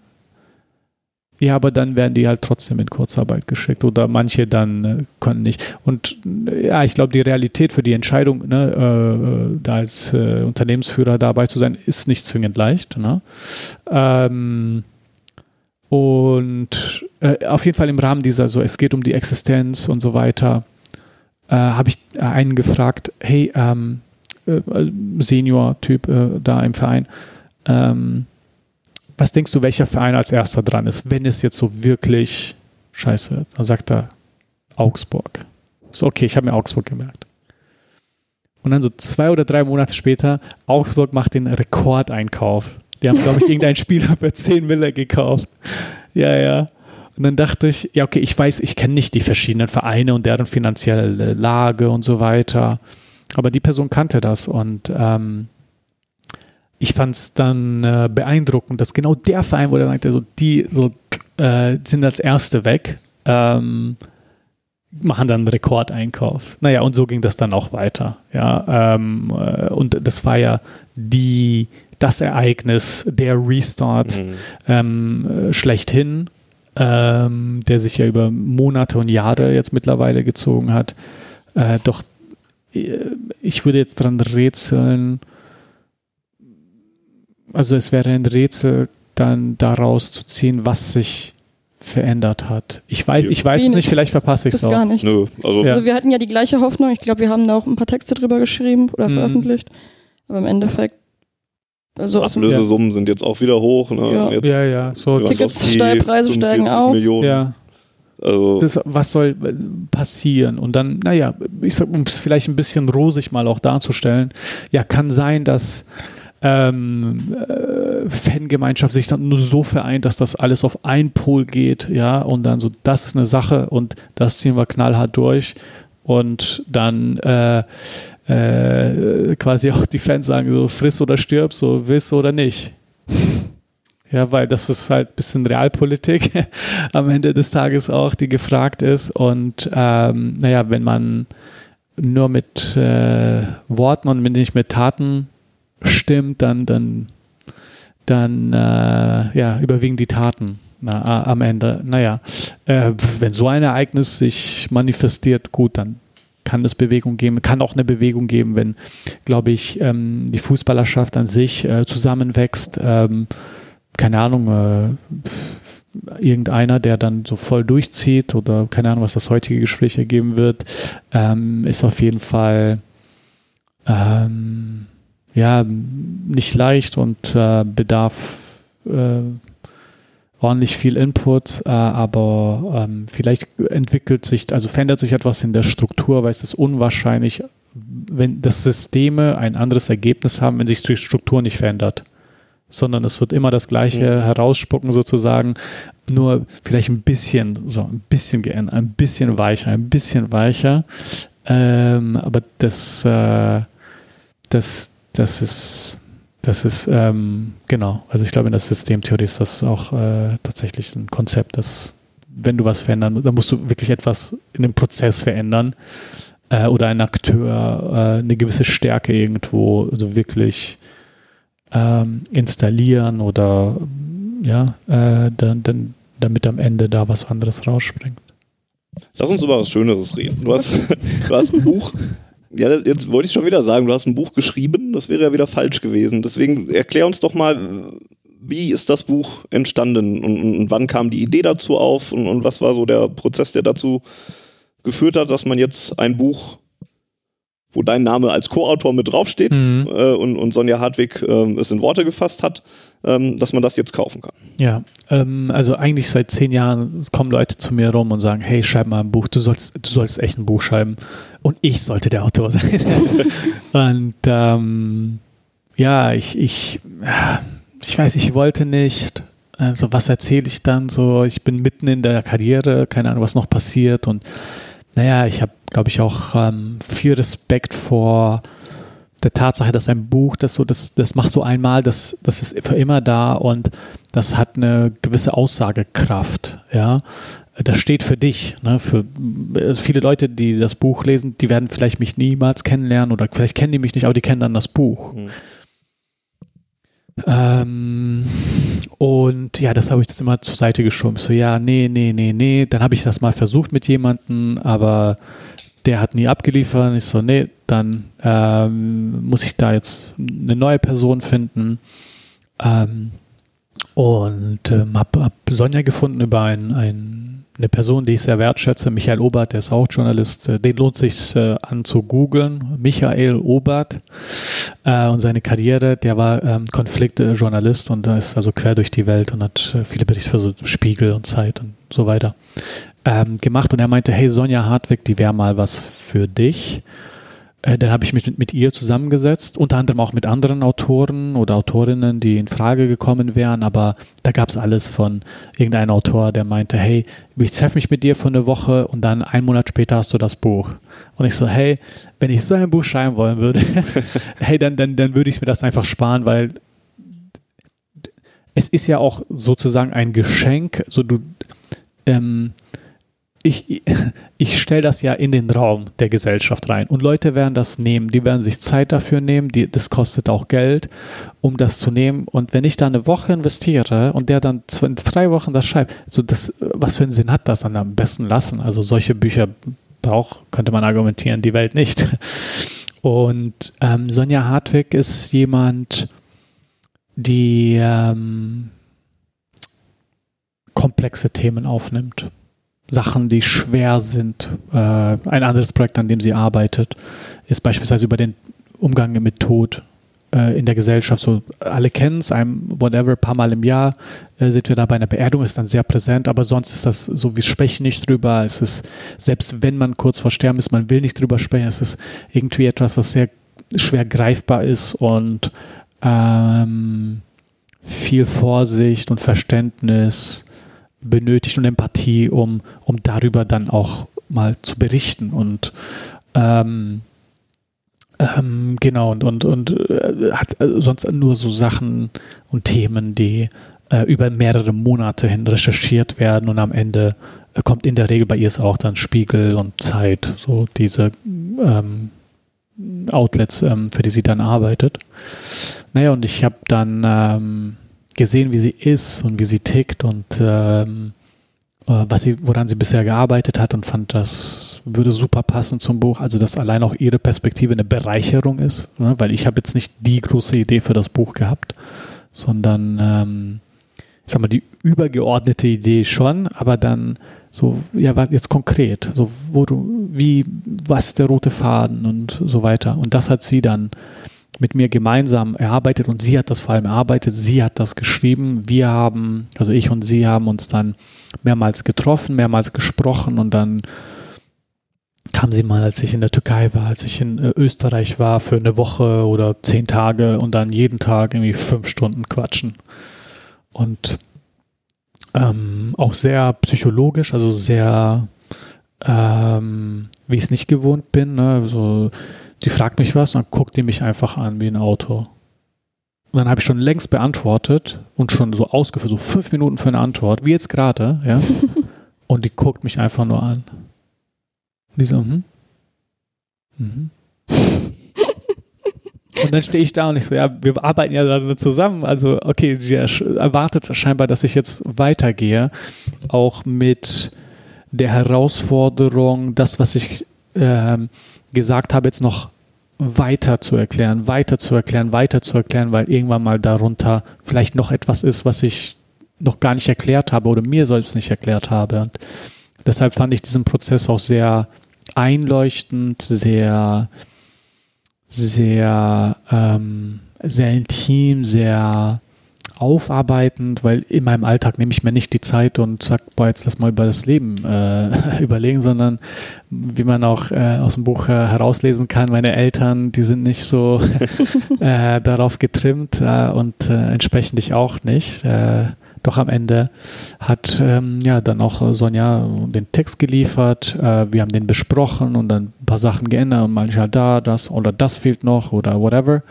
Ja, aber dann werden die halt trotzdem in Kurzarbeit geschickt oder manche dann äh, können nicht. Und äh, ja, ich glaube, die Realität für die Entscheidung, ne, äh, da als äh, Unternehmensführer dabei zu sein, ist nicht zwingend leicht. Ne? Ähm, und äh, auf jeden Fall im Rahmen dieser, so es geht um die Existenz und so weiter, äh, habe ich einen gefragt, hey, ähm, Senior-Typ da im Verein, ähm, was denkst du, welcher Verein als erster dran ist, wenn es jetzt so wirklich scheiße wird? Dann sagt er Augsburg. So, okay, ich habe mir Augsburg gemerkt. Und dann so zwei oder drei Monate später, Augsburg macht den Rekordeinkauf. Die haben, glaube ich, irgendeinen Spieler für 10 Mille gekauft. Ja, ja. Und dann dachte ich, ja, okay, ich weiß, ich kenne nicht die verschiedenen Vereine und deren finanzielle Lage und so weiter. Aber die Person kannte das und ähm, ich fand es dann äh, beeindruckend, dass genau der Verein, wo der sagte, so, die so, äh, sind als Erste weg, ähm, machen dann einen Rekordeinkauf. Naja, und so ging das dann auch weiter. Ja, ähm, äh, und das war ja die, das Ereignis, der Restart mhm. ähm, äh, schlechthin, ähm, der sich ja über Monate und Jahre jetzt mittlerweile gezogen hat. Äh, doch äh, ich würde jetzt dran rätseln, also es wäre ein Rätsel, dann daraus zu ziehen, was sich verändert hat. Ich weiß, ich weiß es nicht, vielleicht verpasse ich es auch. gar nichts. Nö, also, ja. also, wir hatten ja die gleiche Hoffnung. Ich glaube, wir haben da auch ein paar Texte drüber geschrieben oder mhm. veröffentlicht. Aber im Endeffekt also Ablösesummen ja. sind jetzt auch wieder hoch. Ne? Ja. Jetzt ja, ja. So Tickets, Preise steigen auch. Millionen. Ja. Also das, was soll passieren? Und dann, naja, um es vielleicht ein bisschen rosig mal auch darzustellen, ja, kann sein, dass ähm, äh, Fangemeinschaft sich dann nur so vereint, dass das alles auf ein Pol geht, ja, und dann so, das ist eine Sache und das ziehen wir knallhart durch und dann äh, äh, quasi auch die Fans sagen so, friss oder stirb, so willst du oder nicht. Ja, weil das ist halt ein bisschen Realpolitik am Ende des Tages auch, die gefragt ist. Und ähm, naja, wenn man nur mit äh, Worten und nicht mit Taten stimmt, dann, dann, dann äh, ja, überwiegen die Taten na, am Ende. Naja, äh, wenn so ein Ereignis sich manifestiert, gut, dann kann es Bewegung geben, kann auch eine Bewegung geben, wenn, glaube ich, ähm, die Fußballerschaft an sich äh, zusammenwächst. Ähm, keine Ahnung, äh, irgendeiner, der dann so voll durchzieht oder keine Ahnung, was das heutige Gespräch ergeben wird, ähm, ist auf jeden Fall ähm, ja, nicht leicht und äh, bedarf äh, ordentlich viel Input, äh, aber ähm, vielleicht entwickelt sich, also verändert sich etwas in der Struktur, weil es ist unwahrscheinlich, wenn das Systeme ein anderes Ergebnis haben, wenn sich die Struktur nicht verändert, sondern es wird immer das Gleiche mhm. herausspucken sozusagen, nur vielleicht ein bisschen, so ein bisschen geändert, ein bisschen weicher, ein bisschen weicher, ähm, aber das, äh, das, das ist, das ist, ähm, genau, also ich glaube, in der Systemtheorie ist das auch äh, tatsächlich ein Konzept, dass wenn du was verändern, dann musst du wirklich etwas in dem Prozess verändern äh, oder ein Akteur äh, eine gewisse Stärke irgendwo, also wirklich ähm, installieren oder ja, äh, dann, dann, damit am Ende da was anderes rausspringt. Lass uns über was Schöneres reden. Du hast, du hast ein Buch. Ja, jetzt wollte ich schon wieder sagen, du hast ein Buch geschrieben, das wäre ja wieder falsch gewesen. Deswegen erklär uns doch mal, wie ist das Buch entstanden und, und wann kam die Idee dazu auf und, und, was war so der Prozess, der dazu geführt hat, dass man jetzt ein Buch, wo dein Name als Co-Autor mit draufsteht mhm. äh, und, und Sonja Hartwig äh, es in Worte gefasst hat, ähm, dass man das jetzt kaufen kann. Ja, ähm, also eigentlich seit zehn Jahren kommen Leute zu mir rum und sagen, hey, schreib mal ein Buch, du sollst, du sollst echt ein Buch schreiben und ich sollte der Autor sein. und ähm, ja, ich, ich, ich weiß, ich wollte nicht. Also was erzähle ich dann so? Ich bin mitten in der Karriere, keine Ahnung, was noch passiert und naja, ich habe, glaube ich, auch ähm, viel Respekt vor der Tatsache, dass ein Buch, das so, das, das machst du einmal, das, das ist für immer da und das hat eine gewisse Aussagekraft, ja. Das steht für dich, ne? für äh, viele Leute, die das Buch lesen, die werden vielleicht mich niemals kennenlernen oder vielleicht kennen die mich nicht, aber die kennen dann das Buch. Mhm. Ähm, und ja, das habe ich jetzt immer zur Seite geschoben. So, ja, nee, nee, nee, nee. Dann habe ich das mal versucht mit jemandem, aber der hat nie abgeliefert. Ich so, nee, dann ähm, muss ich da jetzt eine neue Person finden. Ähm, und ähm, habe hab Sonja gefunden über ein, ein eine Person, die ich sehr wertschätze, Michael Obert, der ist auch Journalist, äh, den lohnt sich äh, an zu googeln. Michael Obert äh, und seine Karriere, der war ähm, Konfliktjournalist und ist also quer durch die Welt und hat äh, viele Berichte für so Spiegel und Zeit und so weiter ähm, gemacht. Und er meinte, hey Sonja Hartwig, die wäre mal was für dich. Äh, dann habe ich mich mit, mit, ihr zusammengesetzt, unter anderem auch mit anderen Autoren oder Autorinnen, die in Frage gekommen wären, aber da gab es alles von irgendeinem Autor, der meinte, hey, ich treffe mich mit dir für eine Woche und dann einen Monat später hast du das Buch. Und ich so, hey, wenn ich so ein Buch schreiben wollen würde, hey, dann, dann, dann würde ich mir das einfach sparen, weil es ist ja auch sozusagen ein Geschenk, so du, ähm, ich, ich stelle das ja in den Raum der Gesellschaft rein. Und Leute werden das nehmen, die werden sich Zeit dafür nehmen, die, das kostet auch Geld, um das zu nehmen. Und wenn ich da eine Woche investiere und der dann zwei, drei Wochen das schreibt, so das, was für einen Sinn hat das dann am besten lassen? Also solche Bücher braucht, könnte man argumentieren, die Welt nicht. Und ähm, Sonja Hartwig ist jemand, die ähm, komplexe Themen aufnimmt Sachen, die schwer sind. Äh, ein anderes Projekt, an dem sie arbeitet, ist beispielsweise über den Umgang mit Tod äh, in der Gesellschaft. So, alle kennen es, einem whatever, paar Mal im Jahr äh, sind wir da bei einer Beerdigung, ist dann sehr präsent, aber sonst ist das so, wir sprechen nicht drüber. Es ist, selbst wenn man kurz vor Sterben ist, man will nicht drüber sprechen. Es ist irgendwie etwas, was sehr schwer greifbar ist und ähm, viel Vorsicht und Verständnis benötigt und Empathie, um, um darüber dann auch mal zu berichten. Und ähm, ähm, genau, und, und, und äh, hat äh, sonst nur so Sachen und Themen, die äh, über mehrere Monate hin recherchiert werden und am Ende äh, kommt in der Regel bei ihr es auch dann Spiegel und Zeit, so diese ähm, Outlets, ähm, für die sie dann arbeitet. Naja, und ich habe dann ähm, gesehen, wie sie ist und wie sie tickt und ähm, äh, was sie, woran sie bisher gearbeitet hat und fand, das würde super passen zum Buch. Also, dass allein auch ihre Perspektive eine Bereicherung ist, ne? weil ich habe jetzt nicht die große Idee für das Buch gehabt, sondern ähm, ich sag mal, die übergeordnete Idee schon, aber dann so, ja, jetzt konkret, so, wo du, wie, was ist der rote Faden und so weiter. Und das hat sie dann mit mir gemeinsam erarbeitet und sie hat das vor allem erarbeitet, sie hat das geschrieben. Wir haben, also ich und sie haben uns dann mehrmals getroffen, mehrmals gesprochen und dann kam sie mal, als ich in der Türkei war, als ich in äh, Österreich war für eine Woche oder zehn Tage und dann jeden Tag irgendwie fünf Stunden quatschen. Und ähm, auch sehr psychologisch, also sehr, ähm, wie ich es nicht gewohnt bin, ne? so die fragt mich was und dann guckt die mich einfach an wie ein Auto. Und dann habe ich schon längst beantwortet und schon so ausgeführt, so fünf Minuten für eine Antwort, wie jetzt gerade, ja. und die guckt mich einfach nur an. Und die so, hm? Mhm. Und dann stehe ich da und ich so, ja, wir arbeiten ja gerade zusammen. Also, okay, sie erwartet scheinbar, dass ich jetzt weitergehe. Auch mit der Herausforderung, das, was ich äh, gesagt habe, jetzt noch weiter zu erklären, weiter zu erklären, weiter zu erklären, weil irgendwann mal darunter vielleicht noch etwas ist, was ich noch gar nicht erklärt habe oder mir selbst nicht erklärt habe. Und deshalb fand ich diesen Prozess auch sehr einleuchtend, sehr, sehr, ähm, sehr intim, sehr aufarbeitend, weil in meinem Alltag nehme ich mir nicht die Zeit und sag, boah, jetzt lass mal über das Leben äh, überlegen, sondern wie man auch äh, aus dem Buch äh, herauslesen kann, meine Eltern, die sind nicht so äh, darauf getrimmt äh, und äh, entsprechend ich auch nicht. Doch am Ende hat ähm, ja dann auch Sonja den Text geliefert. Äh, wir haben den besprochen und dann ein paar Sachen geändert und manchmal da, das oder das fehlt noch oder whatever.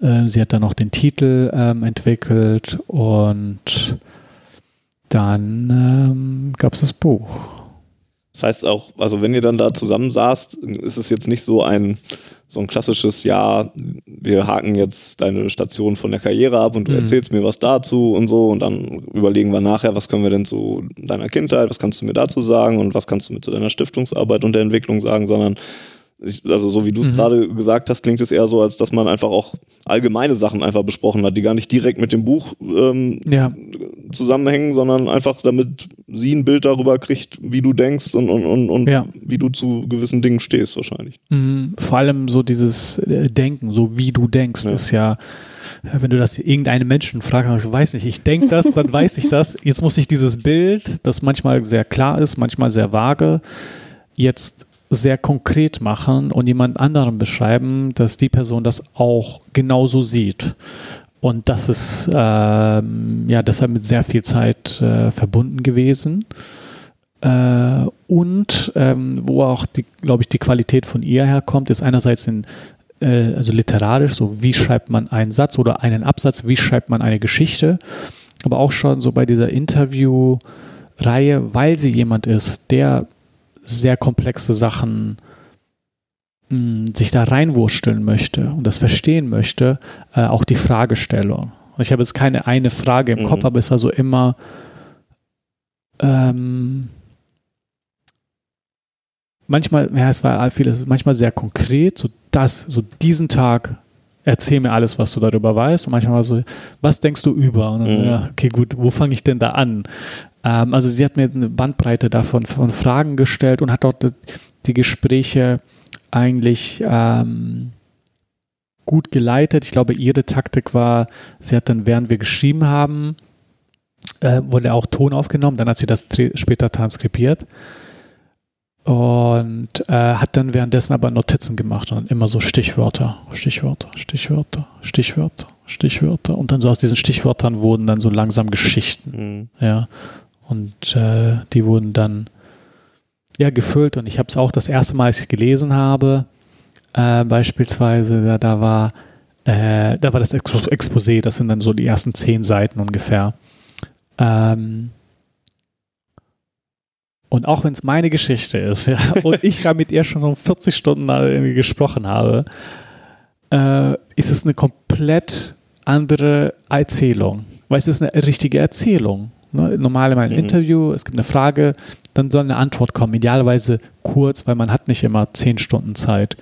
Äh, sie hat dann auch den Titel ähm, entwickelt und dann ähm, gab es das Buch. Das heißt auch, also wenn ihr dann da zusammen saßt, ist es jetzt nicht so ein so ein klassisches Ja, wir haken jetzt deine Station von der Karriere ab und du mhm. erzählst mir was dazu und so und dann überlegen wir nachher, was können wir denn zu deiner Kindheit, was kannst du mir dazu sagen und was kannst du mir zu deiner Stiftungsarbeit und der Entwicklung sagen, sondern ich, also so wie du es mhm. gerade gesagt hast, klingt es eher so, als dass man einfach auch allgemeine Sachen einfach besprochen hat, die gar nicht direkt mit dem Buch ähm, ja. Zusammenhängen, sondern einfach damit sie ein Bild darüber kriegt, wie du denkst und, und, und, und ja. wie du zu gewissen Dingen stehst wahrscheinlich. Mhm. Vor allem so dieses äh, Denken, so wie du denkst, ja. ist ja wenn du das irgendeinem Menschen fragst, sagst, weiß nicht, ich denke das, dann weiß ich das. Jetzt muss ich dieses Bild, das manchmal sehr klar ist, manchmal sehr vage, jetzt sehr konkret machen und jemand anderem beschreiben, dass die Person das auch genauso sieht. Und das ist ähm, ja deshalb mit sehr viel Zeit äh, verbunden gewesen. Äh, und ähm, wo auch, glaube ich, die Qualität von ihr herkommt, ist einerseits in, äh, also literarisch, so wie schreibt man einen Satz oder einen Absatz, wie schreibt man eine Geschichte, aber auch schon so bei dieser Interview-Reihe, weil sie jemand ist, der sehr komplexe Sachen mh, hm, sich da reinwursteln möchte und das verstehen möchte, äh, auch die Fragestellung. Und ich habe jetzt keine eine Frage im mhm. Kopf, aber es war so immer ähm, manchmal, ja, es war vieles, manchmal sehr konkret, so das, so diesen Tag erzähl mir alles, was du darüber weißt. Und manchmal war so, was denkst du über? Und dann, mhm. ja, okay, gut, wo fange ich denn da an? Ähm, also sie hat mir eine Bandbreite davon von Fragen gestellt und hat dort die Gespräche eigentlich ähm, gut geleitet. Ich glaube, ihre Taktik war, sie hat dann, während wir geschrieben haben, äh, wurde auch Ton aufgenommen, dann hat sie das später transkribiert und äh, hat dann währenddessen aber Notizen gemacht und immer so Stichwörter, Stichwörter, Stichwörter, Stichwörter, Stichwörter und dann so aus diesen Stichwörtern wurden dann so langsam Geschichten, mhm. ja, und äh, die wurden dann ja gefüllt und ich habe es auch das erste Mal, als ich gelesen habe, äh, beispielsweise, da, da war äh, da war das Exposé, das sind dann so die ersten zehn Seiten ungefähr. Ähm, und auch wenn es meine Geschichte ist, ja, und ich ja mit ihr schon so 40 Stunden irgendwie gesprochen habe, äh, ist es eine komplett andere Erzählung. Weil es ist eine richtige Erzählung. Ne? Normal in einem mhm. Interview, es gibt eine Frage, dann soll eine Antwort kommen. Idealerweise kurz, weil man hat nicht immer 10 Stunden Zeit.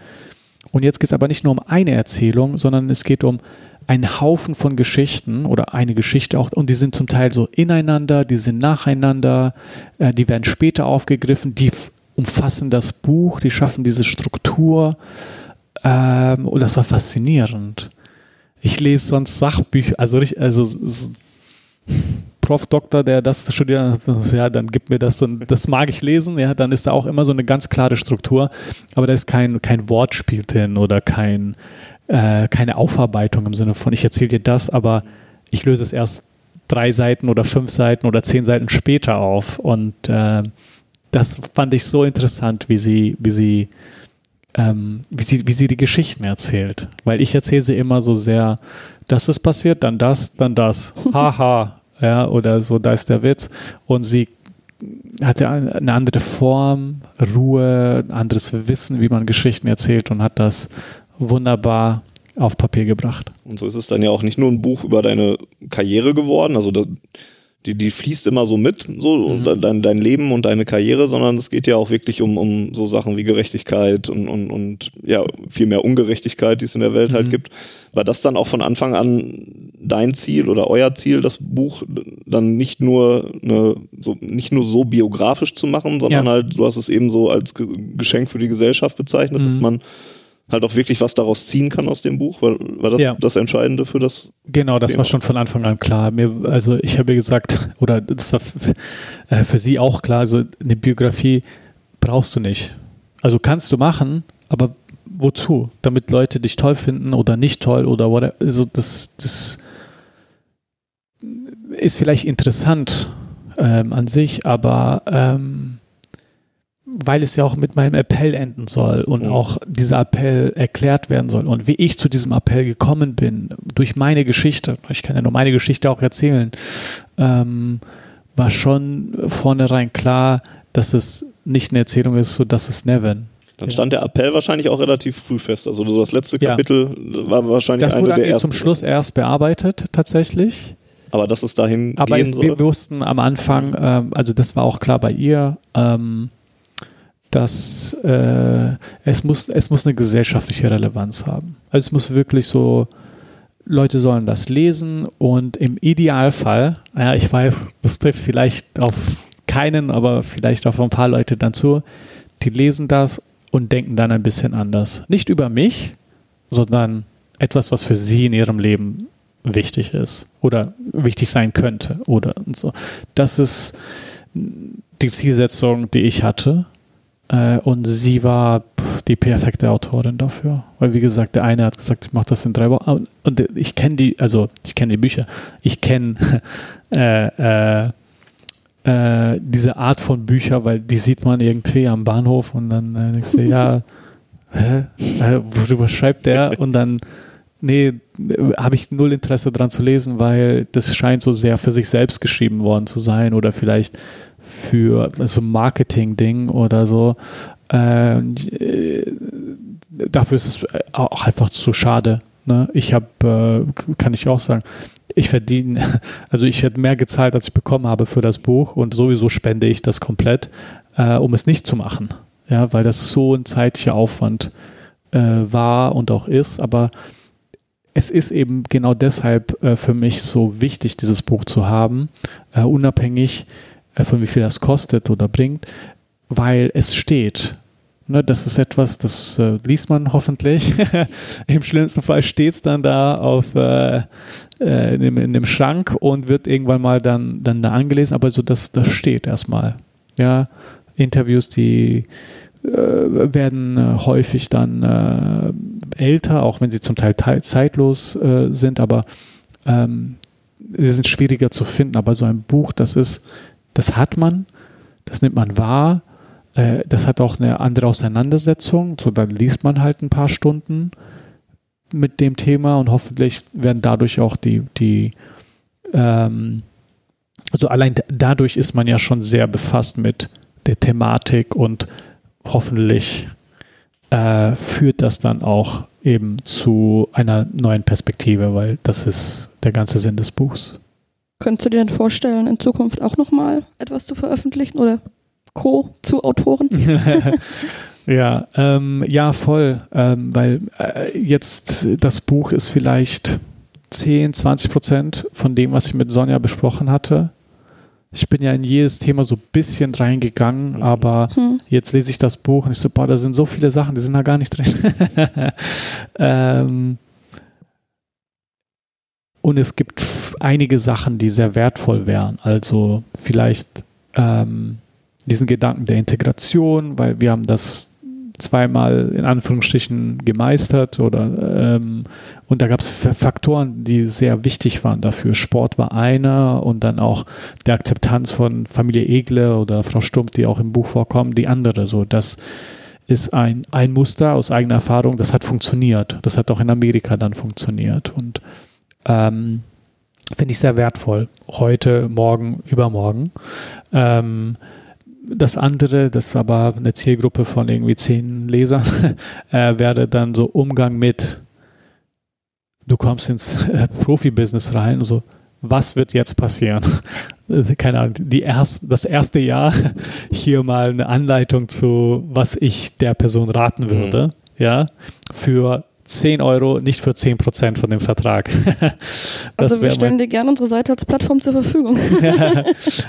Und jetzt geht es aber nicht nur um eine Erzählung, sondern es geht um einen Haufen von Geschichten oder eine Geschichte auch, und die sind zum Teil so ineinander, die sind nacheinander, äh, die werden später aufgegriffen, die umfassen das Buch, die schaffen diese Struktur. Ähm, und das war faszinierend. Ich lese sonst Sachbücher, also, also Prof. Doktor, der das studiert, ja, dann gibt mir das, dann, das mag ich lesen, ja, dann ist da auch immer so eine ganz klare Struktur, aber da ist kein, kein Wortspiel drin oder kein, äh, keine Aufarbeitung im Sinne von, ich erzähle dir das, aber ich löse es erst drei Seiten oder fünf Seiten oder zehn Seiten später auf. Und äh, das fand ich so interessant, wie sie, wie sie, ähm, wie sie, wie sie die Geschichten erzählt. Weil ich erzähle sie immer so sehr, das ist passiert, dann das, dann das. Haha, ja, oder so, da ist der Witz. Und sie hatte eine andere Form, Ruhe, ein anderes Wissen, wie man Geschichten erzählt und hat das wunderbar auf Papier gebracht. Und so ist es dann ja auch nicht nur ein Buch über deine Karriere geworden, also die, die fließt immer so mit, so Mhm. dein, dein Leben und deine Karriere, sondern es geht ja auch wirklich um, um so Sachen wie Gerechtigkeit und, und, und ja, viel mehr Ungerechtigkeit, die es in der Welt halt Mhm. gibt. War das dann auch von Anfang an dein Ziel oder euer Ziel, das Buch dann nicht nur eine, so, nicht nur so biografisch zu machen, sondern Ja. halt, du hast es eben so als Ge- Geschenk für die Gesellschaft bezeichnet, dass Mhm. man halt auch wirklich was daraus ziehen kann aus dem Buch? War, war das Ja. das Entscheidende für das? Genau, das Genau. war schon von Anfang an klar. Mir, also ich habe ja gesagt, oder das war äh, für sie auch klar, also eine Biografie brauchst du nicht. Also kannst du machen, aber wozu? Damit Leute dich toll finden oder nicht toll oder whatever. Also das, das ist vielleicht interessant ähm, an sich, aber ähm, weil es ja auch mit meinem Appell enden soll und Mhm. auch dieser Appell erklärt werden soll und wie ich zu diesem Appell gekommen bin, durch meine Geschichte, ich kann ja nur meine Geschichte auch erzählen, ähm, war schon vornherein klar, dass es nicht eine Erzählung ist, so dass es Nevin. Dann Ja. stand der Appell wahrscheinlich auch relativ früh fest. Also so das letzte Ja. Kapitel war wahrscheinlich Das eine wurde der ersten. zum Schluss erst bearbeitet, tatsächlich. Aber dass es dahin Aber gehen soll. wir wussten am Anfang, ähm, also das war auch klar bei ihr, ähm, dass äh, es, muss, es muss eine gesellschaftliche Relevanz haben. Also es muss wirklich so, Leute sollen das lesen und im Idealfall, ja, ich weiß, das trifft vielleicht auf keinen, aber vielleicht auf ein paar Leute dann zu, die lesen das und denken dann ein bisschen anders. Nicht über mich, sondern etwas, was für sie in ihrem Leben wichtig ist oder wichtig sein könnte oder so. Das ist die Zielsetzung, die ich hatte. Äh, und sie war pff, die perfekte Autorin dafür. Weil, wie gesagt, der eine hat gesagt, ich mache das in drei Wochen. Und ich kenne die, also ich kenne die Bücher. Ich kenne äh, äh, äh, diese Art von Bücher, weil die sieht man irgendwie am Bahnhof und dann äh, denkst du, ja, hä? Äh, worüber schreibt der? Und dann, nee, habe ich null Interesse dran zu lesen, weil das scheint so sehr für sich selbst geschrieben worden zu sein oder vielleicht für so ein Marketing-Ding oder so. Äh, äh, dafür ist es auch einfach zu schade. Ne? Ich habe, äh, kann ich auch sagen, ich verdiene, also ich hätte mehr gezahlt, als ich bekommen habe für das Buch und sowieso spende ich das komplett, äh, um es nicht zu machen. Ja, weil das so ein zeitlicher Aufwand äh, war und auch ist, aber es ist eben genau deshalb äh, für mich so wichtig, dieses Buch zu haben, äh, unabhängig äh, von wie viel das kostet oder bringt, weil es steht. Ne, das ist etwas, das äh, liest man hoffentlich. Im schlimmsten Fall steht es dann da auf äh, äh, in, dem, in dem Schrank und wird irgendwann mal dann, dann da angelesen, aber so das, das steht erstmal. Ja, Interviews, die werden häufig dann älter, auch wenn sie zum Teil te zeitlos äh, sind, aber ähm, sie sind schwieriger zu finden. Aber so ein Buch, das ist, das hat man, das nimmt man wahr, äh, das hat auch eine andere Auseinandersetzung. So, dann liest man halt ein paar Stunden mit dem Thema und hoffentlich werden dadurch auch die, die ähm, also allein dadurch ist man ja schon sehr befasst mit der Thematik und hoffentlich äh, führt das dann auch eben zu einer neuen Perspektive, weil das ist der ganze Sinn des Buchs. Könntest du dir denn vorstellen, in Zukunft auch nochmal etwas zu veröffentlichen oder Co. zu Autoren? ja, ähm, ja, voll, ähm, weil äh, jetzt das Buch ist vielleicht 10, 20 Prozent von dem, was ich mit Sonja besprochen hatte. Ich bin ja in jedes Thema so ein bisschen reingegangen, Mhm. aber Hm. jetzt lese ich das Buch und ich so, boah, da sind so viele Sachen, die sind da gar nicht drin. ähm, und es gibt einige Sachen, die sehr wertvoll wären. Also vielleicht ähm, diesen Gedanken der Integration, weil wir haben das zweimal in Anführungsstrichen gemeistert oder ähm, und da gab es Faktoren, die sehr wichtig waren dafür. Sport war einer und dann auch die Akzeptanz von Familie Egle oder Frau Stumpf, die auch im Buch vorkommen, die andere. So, das ist ein, ein Muster aus eigener Erfahrung, das hat funktioniert. Das hat auch in Amerika dann funktioniert. Und ähm, finde ich sehr wertvoll. Heute, morgen, übermorgen. Ähm, das andere, das ist aber eine Zielgruppe von irgendwie zehn Lesern, äh, wäre dann so Umgang mit du kommst ins äh, Profibusiness rein und so, was wird jetzt passieren? Keine Ahnung, die erst, das erste Jahr hier mal eine Anleitung zu, was ich der Person raten würde, mhm. ja, für 10 Euro, nicht für 10 Prozent von dem Vertrag. also wir stellen dir gerne unsere Seite als Plattform zur Verfügung.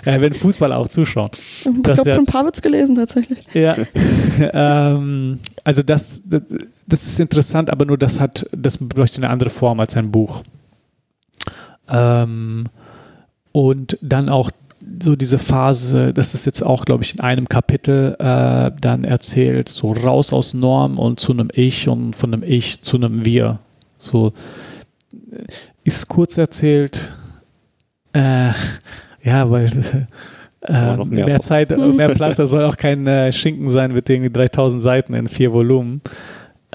ja, wenn Fußball auch zuschauen. Ich glaube, schon ein paar wird es gelesen tatsächlich. Ja, ähm, also das, das, das, ist interessant, aber nur das hat, das bräuchte eine andere Form als ein Buch. Ähm, und dann auch so diese Phase, das ist jetzt auch, glaube ich, in einem Kapitel äh, dann erzählt, so raus aus Norm und zu einem Ich und von einem Ich zu einem Wir. So äh, ist kurz erzählt, äh, ja, weil äh, mehr, mehr, Zeit, mehr Platz, da soll auch kein äh, Schinken sein mit irgendwie 3000 Seiten in vier Volumen.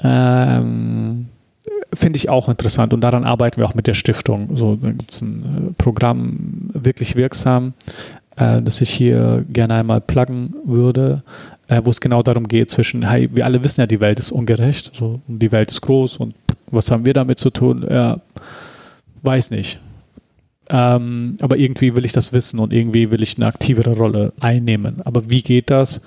Ähm, finde ich auch interessant und daran arbeiten wir auch mit der Stiftung. So, da gibt es ein äh, Programm, wirklich wirksam, äh, das ich hier gerne einmal pluggen würde, äh, wo es genau darum geht, zwischen, hey, wir alle wissen ja, die Welt ist ungerecht, so, die Welt ist groß und was haben wir damit zu tun? Ja, weiß nicht. Ähm, aber irgendwie will ich das wissen und irgendwie will ich eine aktivere Rolle einnehmen. Aber wie geht das?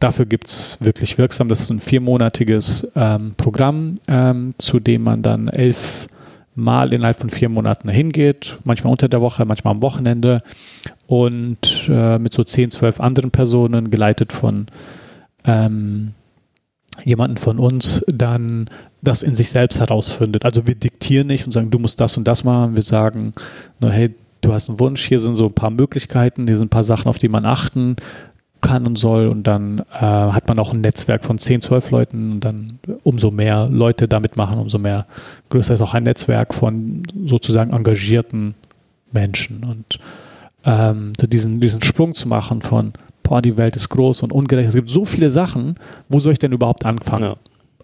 Dafür gibt es wirklich wirksam, das ist ein viermonatiges ähm, Programm, ähm, zu dem man dann elf Mal innerhalb von vier Monaten hingeht, manchmal unter der Woche, manchmal am Wochenende. Und äh, mit so zehn, zwölf anderen Personen, geleitet von ähm, jemanden von uns, dann das in sich selbst herausfindet. Also wir diktieren nicht und sagen, du musst das und das machen. Wir sagen, na, hey, du hast einen Wunsch, hier sind so ein paar Möglichkeiten, hier sind ein paar Sachen, auf die man achten kann und soll und dann äh, hat man auch ein Netzwerk von 10, 12 Leuten und dann umso mehr Leute damit machen, umso mehr größer ist auch ein Netzwerk von sozusagen engagierten Menschen und ähm, diesen, diesen Sprung zu machen von boah, die Welt ist groß und ungerecht, es gibt so viele Sachen, wo soll ich denn überhaupt anfangen? Ja.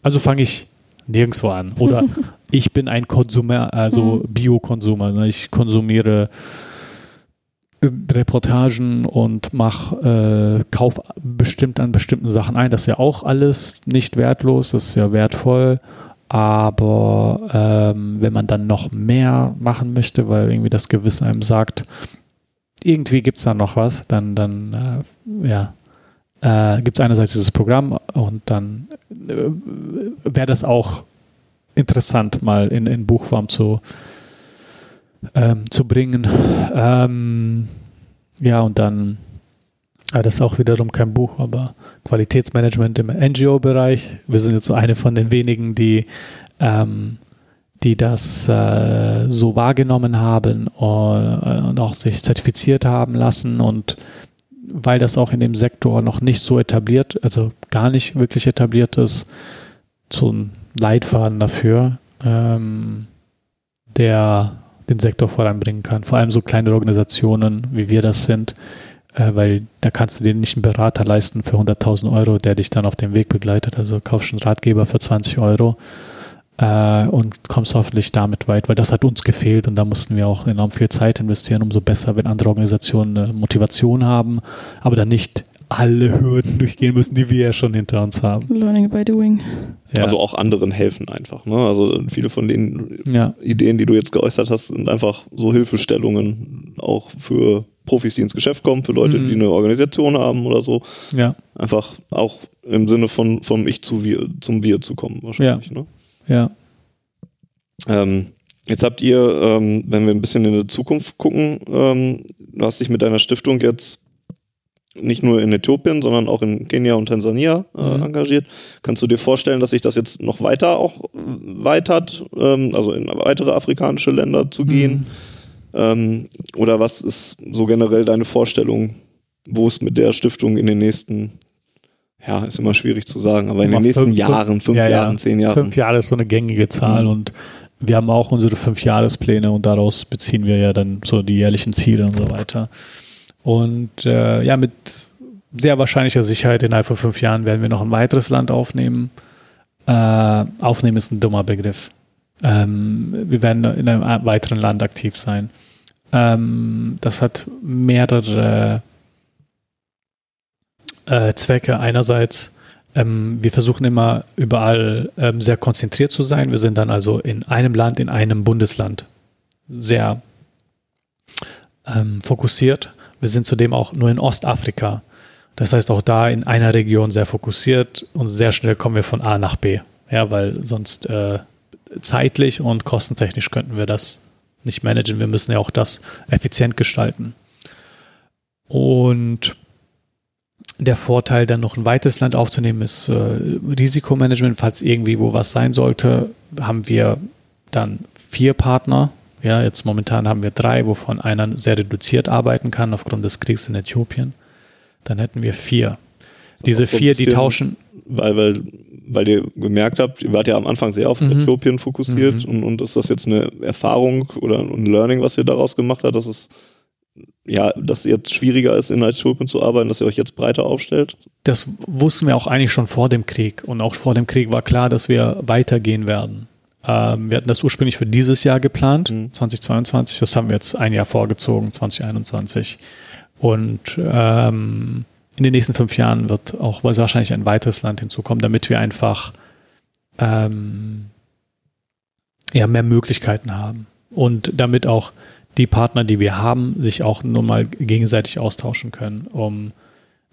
Also fange ich nirgendwo an oder ich bin ein Konsumer, also mhm. Biokonsumer, ne? ich konsumiere Reportagen und mach, äh, kauf bestimmt an bestimmten Sachen ein. Das ist ja auch alles nicht wertlos, das ist ja wertvoll. Aber ähm, wenn man dann noch mehr machen möchte, weil irgendwie das Gewissen einem sagt, irgendwie gibt es da noch was, dann, dann äh, ja, äh, gibt es einerseits dieses Programm und dann äh, wäre das auch interessant, mal in, in Buchform zu, ähm, zu bringen. Ähm, ja, und dann, ja, das ist auch wiederum kein Buch, aber Qualitätsmanagement im NGO-Bereich. Wir sind jetzt eine von den wenigen, die, ähm, die das äh, so wahrgenommen haben und, äh, und auch sich zertifiziert haben lassen und weil das auch in dem Sektor noch nicht so etabliert, also gar nicht wirklich etabliert ist, ein Leitfaden dafür, ähm, der den Sektor voranbringen kann. Vor allem so kleine Organisationen, wie wir das sind, äh, weil da kannst du dir nicht einen Berater leisten für 100.000 Euro, der dich dann auf dem Weg begleitet. Also kaufst einen Ratgeber für 20 Euro äh, und kommst hoffentlich damit weit, weil das hat uns gefehlt und da mussten wir auch enorm viel Zeit investieren, umso besser, wenn andere Organisationen eine Motivation haben, aber dann nicht alle Hürden durchgehen müssen, die wir ja schon hinter uns haben. Learning by doing. Ja. Also auch anderen helfen einfach. Ne? Also viele von den ja. Ideen, die du jetzt geäußert hast, sind einfach so Hilfestellungen auch für Profis, die ins Geschäft kommen, für Leute, mhm. die eine Organisation haben oder so. Ja. Einfach auch im Sinne von vom Ich zu wir, zum Wir zu kommen wahrscheinlich. Ja. Ne? ja. Ähm, jetzt habt ihr, ähm, wenn wir ein bisschen in die Zukunft gucken, ähm, du hast dich mit deiner Stiftung jetzt nicht nur in Äthiopien, sondern auch in Kenia und Tansania äh, mhm. engagiert. Kannst du dir vorstellen, dass sich das jetzt noch weiter auch weitert, ähm, also in weitere afrikanische Länder zu gehen? Mhm. Ähm, oder was ist so generell deine Vorstellung, wo es mit der Stiftung in den nächsten, ja, ist immer schwierig zu sagen, aber in den nächsten fünf, Jahren, fünf ja, Jahren, ja. zehn Jahren? Fünf Jahre ist so eine gängige Zahl mhm. und wir haben auch unsere Fünfjahrespläne und daraus beziehen wir ja dann so die jährlichen Ziele und so weiter. Und äh, ja, mit sehr wahrscheinlicher Sicherheit innerhalb von fünf Jahren werden wir noch ein weiteres Land aufnehmen. Äh, aufnehmen ist ein dummer Begriff. Ähm, wir werden in einem weiteren Land aktiv sein. Ähm, das hat mehrere äh, Zwecke. Einerseits ähm, wir versuchen immer überall ähm, sehr konzentriert zu sein. Wir sind dann also in einem Land, in einem Bundesland sehr ähm, fokussiert. Wir sind zudem auch nur in Ostafrika. Das heißt auch da in einer Region sehr fokussiert und sehr schnell kommen wir von A nach B. Ja, weil sonst äh, zeitlich und kostentechnisch könnten wir das nicht managen. Wir müssen ja auch das effizient gestalten. Und der Vorteil, dann noch ein weiteres Land aufzunehmen, ist äh, Risikomanagement. Falls irgendwie wo was sein sollte, haben wir dann vier Partner. Ja, jetzt momentan haben wir drei, wovon einer sehr reduziert arbeiten kann aufgrund des Kriegs in Äthiopien. Dann hätten wir vier. Diese vier, die tauschen. Weil, weil, weil ihr gemerkt habt, ihr wart ja am Anfang sehr auf mhm. Äthiopien fokussiert mhm. und, und ist das jetzt eine Erfahrung oder ein Learning, was ihr daraus gemacht habt, dass es ja, dass jetzt schwieriger ist, in Äthiopien zu arbeiten, dass ihr euch jetzt breiter aufstellt? Das wussten wir auch eigentlich schon vor dem Krieg. Und auch vor dem Krieg war klar, dass wir weitergehen werden. Ähm, wir hatten das ursprünglich für dieses Jahr geplant, mhm. 2022. Das haben wir jetzt ein Jahr vorgezogen, 2021. Und ähm, in den nächsten fünf Jahren wird auch wahrscheinlich ein weiteres Land hinzukommen, damit wir einfach ähm, ja, mehr Möglichkeiten haben. Und damit auch die Partner, die wir haben, sich auch nur mal gegenseitig austauschen können, um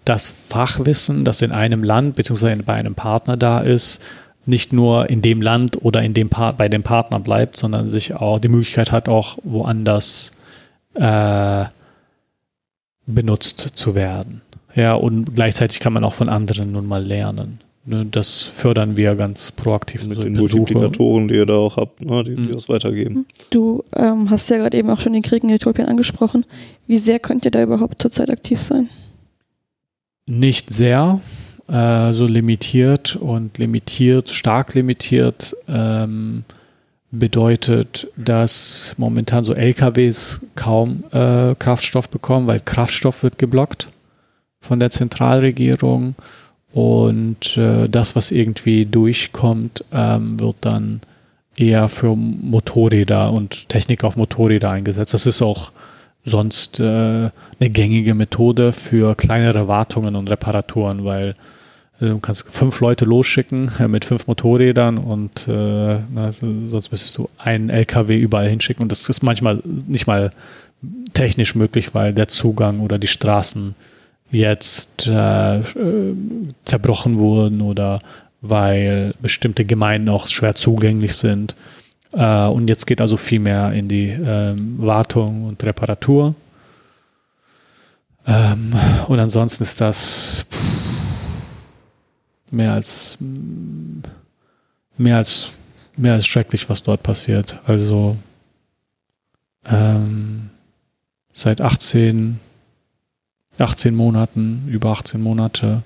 das Fachwissen, das in einem Land bzw. bei einem Partner da ist, nicht nur in dem Land oder in dem pa bei dem Partner bleibt, sondern sich auch die Möglichkeit hat, auch woanders äh, benutzt zu werden. Ja, und gleichzeitig kann man auch von anderen nun mal lernen. Ne, das fördern wir ganz proaktiv. Mit den Multiplikatoren, die ihr da auch habt, ne, die, mhm. die das weitergeben. Du ähm, hast ja gerade eben auch schon den Krieg in Äthiopien angesprochen. Wie sehr könnt ihr da überhaupt zurzeit aktiv sein? Nicht sehr, äh, so limitiert und limitiert, stark limitiert. Ähm, bedeutet, dass momentan so LKWs kaum äh, Kraftstoff bekommen, weil Kraftstoff wird geblockt von der Zentralregierung und äh, das, was irgendwie durchkommt, ähm, wird dann eher für Motorräder und Technik auf Motorräder eingesetzt. Das ist auch sonst äh, eine gängige Methode für kleinere Wartungen und Reparaturen, weil äh, du kannst fünf Leute losschicken äh, mit fünf Motorrädern und äh, na, sonst müsstest du einen LKW überall hinschicken und das ist manchmal nicht mal technisch möglich, weil der Zugang oder die Straßen jetzt äh, zerbrochen wurden oder weil bestimmte Gemeinden auch schwer zugänglich sind. Äh, und jetzt geht also viel mehr in die ähm, Wartung und Reparatur. Ähm, und ansonsten ist das mehr als mehr als mehr als schrecklich, was dort passiert. Also ähm, seit 18 18 Monaten, über 18 Monate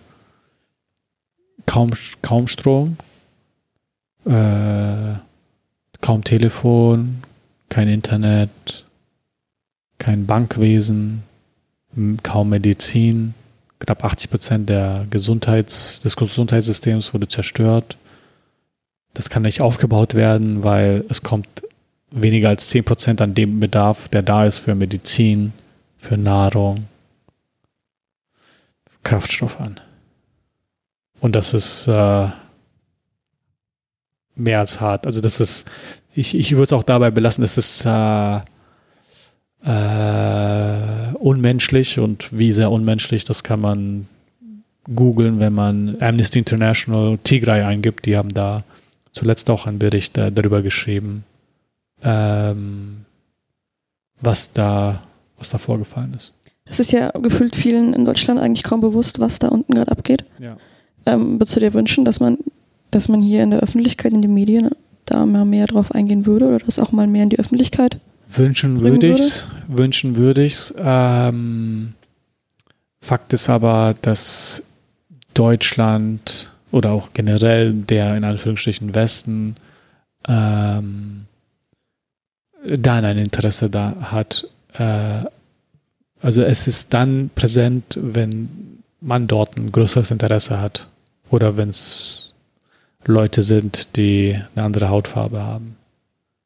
kaum, kaum Strom, äh, kaum Telefon, kein Internet, kein Bankwesen, kaum Medizin. Knapp 80 Prozent der Gesundheits, des Gesundheitssystems wurde zerstört. Das kann nicht aufgebaut werden, weil es kommt weniger als 10 Prozent an dem Bedarf, der da ist für Medizin, für Nahrung, Kraftstoff an. Und das ist äh, mehr als hart. Also das ist, ich, ich würde es auch dabei belassen, es ist äh, äh, unmenschlich und wie sehr unmenschlich, das kann man googeln, wenn man Amnesty International Tigray eingibt. Die haben da zuletzt auch einen Bericht äh, darüber geschrieben, ähm, was da, was da vorgefallen ist. Es ist ja gefühlt vielen in Deutschland eigentlich kaum bewusst, was da unten gerade abgeht. Ja. Ähm, würdest du dir wünschen, dass man, dass man hier in der Öffentlichkeit, in den Medien da mal mehr drauf eingehen würde oder das auch mal mehr in die Öffentlichkeit? Wünschen würde ich's, wünschen würde ich's. Ähm, Fakt ist aber, dass Deutschland oder auch generell der in Anführungsstrichen Westen ähm, da ein Interesse da hat, äh, also es ist dann präsent, wenn man dort ein größeres Interesse hat oder wenn es Leute sind, die eine andere Hautfarbe haben.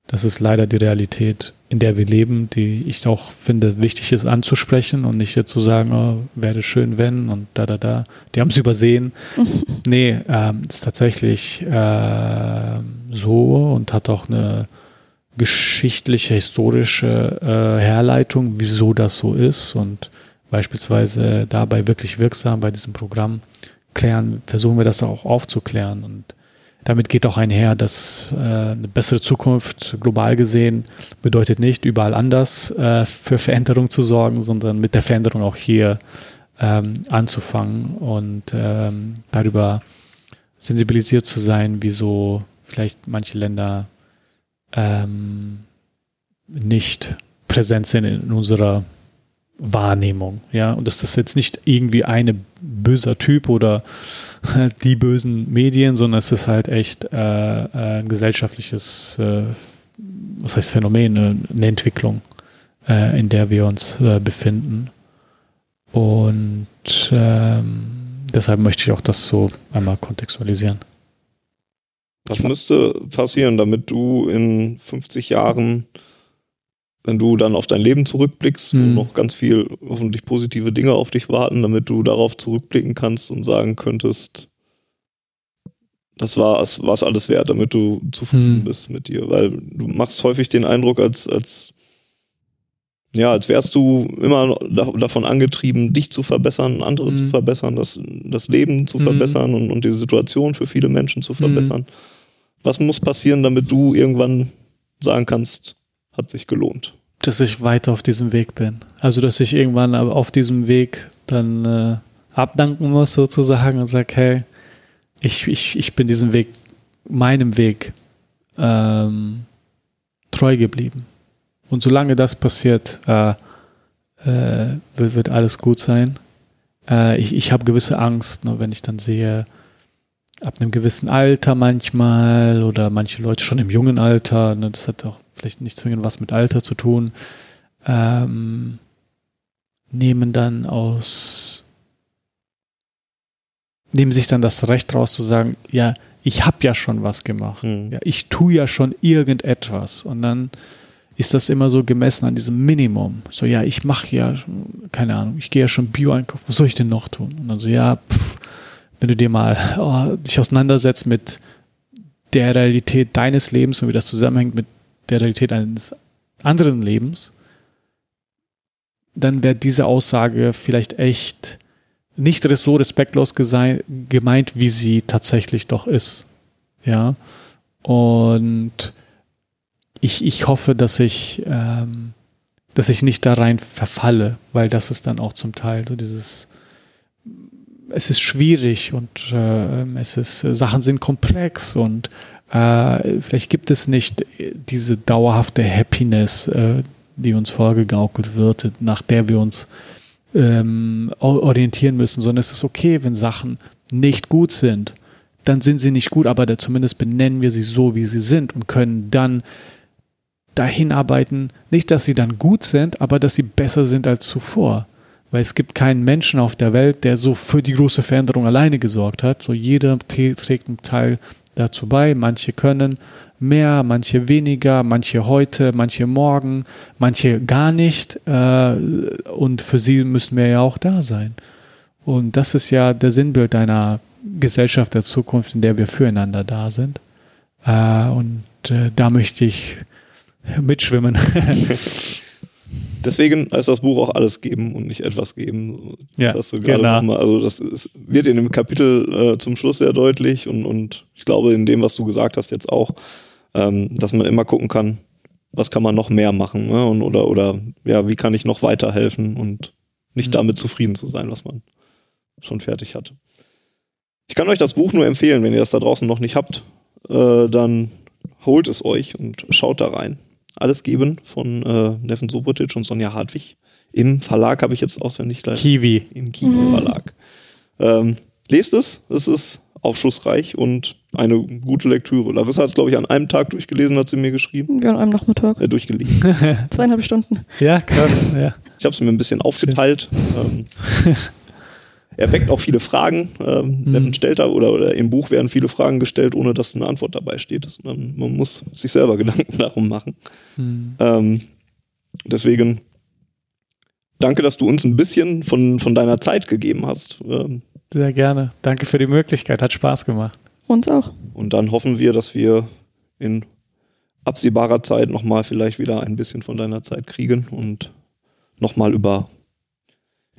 Das ist leider die Realität in der wir leben, die ich auch finde, wichtig ist anzusprechen und nicht zu sagen, oh, wäre schön, wenn und da, da, da. Die haben es übersehen. nee, ähm, ist tatsächlich äh, so und hat auch eine geschichtliche, historische äh, Herleitung, wieso das so ist und beispielsweise dabei wirklich wirksam bei diesem Programm klären, versuchen wir das auch aufzuklären und damit geht auch einher, dass äh, eine bessere Zukunft global gesehen bedeutet nicht, überall anders äh, für Veränderung zu sorgen, sondern mit der Veränderung auch hier ähm, anzufangen und ähm, darüber sensibilisiert zu sein, wieso vielleicht manche Länder ähm, nicht präsent sind in unserer Wahrnehmung. Ja, und das jetzt nicht irgendwie eine böser Typ oder die bösen Medien, sondern es ist halt echt äh, ein gesellschaftliches, äh, was heißt Phänomen, eine, eine Entwicklung, äh, in der wir uns äh, befinden. Und ähm, deshalb möchte ich auch das so einmal kontextualisieren. Was müsste passieren, damit du in 50 Jahren wenn du dann auf dein Leben zurückblickst, mhm. wo noch ganz viel hoffentlich positive Dinge auf dich warten, damit du darauf zurückblicken kannst und sagen könntest, das war es alles wert, damit du zufrieden mhm. bist mit dir. Weil du machst häufig den Eindruck, als, als ja, als wärst du immer davon angetrieben, dich zu verbessern, andere mhm. zu verbessern, das, das Leben zu mhm. verbessern und, und die Situation für viele Menschen zu verbessern. Mhm. Was muss passieren, damit du irgendwann sagen kannst, hat sich gelohnt. Dass ich weiter auf diesem Weg bin. Also, dass ich irgendwann auf diesem Weg dann äh, abdanken muss, sozusagen, und sage, hey, ich, ich, ich bin diesem Weg, meinem Weg ähm, treu geblieben. Und solange das passiert, äh, äh, wird, alles gut sein. Äh, ich ich habe gewisse Angst, nur wenn ich dann sehe, ab einem gewissen Alter manchmal oder manche Leute schon im jungen Alter, ne, das hat auch vielleicht nicht zwingend was mit Alter zu tun, ähm, nehmen dann aus, nehmen sich dann das Recht raus zu sagen, ja, ich habe ja schon was gemacht. Mhm. Ja, ich tue ja schon irgendetwas. Und dann ist das immer so gemessen an diesem Minimum. So, ja, ich mache ja, keine Ahnung, ich gehe ja schon Bio-Einkaufen, was soll ich denn noch tun? Und dann so, ja, pff, wenn du dir mal oh, dich auseinandersetzt mit der Realität deines Lebens und wie das zusammenhängt mit der Realität eines anderen Lebens, dann wäre diese Aussage vielleicht echt nicht so respektlos gemeint, wie sie tatsächlich doch ist. Ja. Und ich, ich hoffe, dass ich, ähm, dass ich nicht da rein verfalle, weil das ist dann auch zum Teil so dieses, es ist schwierig und äh, es ist, Sachen sind komplex und äh, vielleicht gibt es nicht diese dauerhafte Happiness, äh, die uns vorgegaukelt wird, nach der wir uns ähm, orientieren müssen, sondern es ist okay, wenn Sachen nicht gut sind. Dann sind sie nicht gut, aber da zumindest benennen wir sie so, wie sie sind und können dann dahin arbeiten, nicht, dass sie dann gut sind, aber dass sie besser sind als zuvor. Weil es gibt keinen Menschen auf der Welt, der so für die große Veränderung alleine gesorgt hat. So jeder trägt einen Teil dazu bei. Manche können mehr, manche weniger, manche heute, manche morgen, manche gar nicht. Äh, und für sie müssen wir ja auch da sein. Und das ist ja der Sinnbild einer Gesellschaft der Zukunft, in der wir füreinander da sind. Äh, und äh, da möchte ich mitschwimmen. Deswegen heißt das Buch auch alles geben und nicht etwas geben. Ja, das genau. Mal, also das ist, wird in dem Kapitel äh, zum Schluss sehr deutlich und, und ich glaube in dem, was du gesagt hast jetzt auch, ähm, dass man immer gucken kann, was kann man noch mehr machen ne? und, oder, oder ja, wie kann ich noch weiterhelfen und nicht mhm. damit zufrieden zu sein, was man schon fertig hat. Ich kann euch das Buch nur empfehlen, wenn ihr das da draußen noch nicht habt, äh, dann holt es euch und schaut da rein alles geben von äh, Neven Sobotic und Sonja Hartwig. Im Verlag habe ich jetzt auswendig leider. Kiwi. Im Kiwi-Verlag. Ähm, lest es, es ist aufschlussreich und eine gute Lektüre. Larissa hat es, glaube ich, an einem Tag durchgelesen, hat sie mir geschrieben. Ja, an einem Nachmittag. Äh, durchgelesen. Zweieinhalb Stunden. Ja, krass. Ja. Ich habe es mir ein bisschen aufgeteilt. Ähm, er weckt auch viele Fragen. Ähm, mhm. stellt da oder, oder im Buch werden viele Fragen gestellt, ohne dass eine Antwort dabei steht. Man, man muss sich selber Gedanken darum machen. Mhm. Ähm, deswegen danke, dass du uns ein bisschen von, von deiner Zeit gegeben hast. Ähm, Sehr gerne. Danke für die Möglichkeit. Hat Spaß gemacht. Uns auch. Und dann hoffen wir, dass wir in absehbarer Zeit nochmal vielleicht wieder ein bisschen von deiner Zeit kriegen und nochmal über,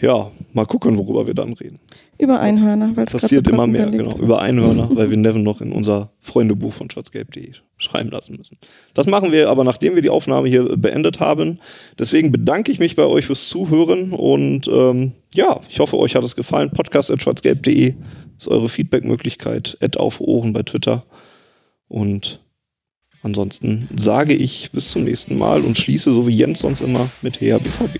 ja, mal gucken, worüber wir dann reden. Über Einhörner, weil es gerade so Passiert immer mehr, genau, über Einhörner, weil wir Neven noch in unser Freundebuch von schwarzgelb.de schreiben lassen müssen. Das machen wir aber, nachdem wir die Aufnahme hier beendet haben. Deswegen bedanke ich mich bei euch fürs Zuhören und ähm, ja, ich hoffe, euch hat es gefallen. Podcast.schwarzgelb.de ist eure Feedback-Möglichkeit. Add auf Ohren bei Twitter. Und ansonsten sage ich bis zum nächsten Mal und schließe so wie Jens sonst immer mit Hea BVB.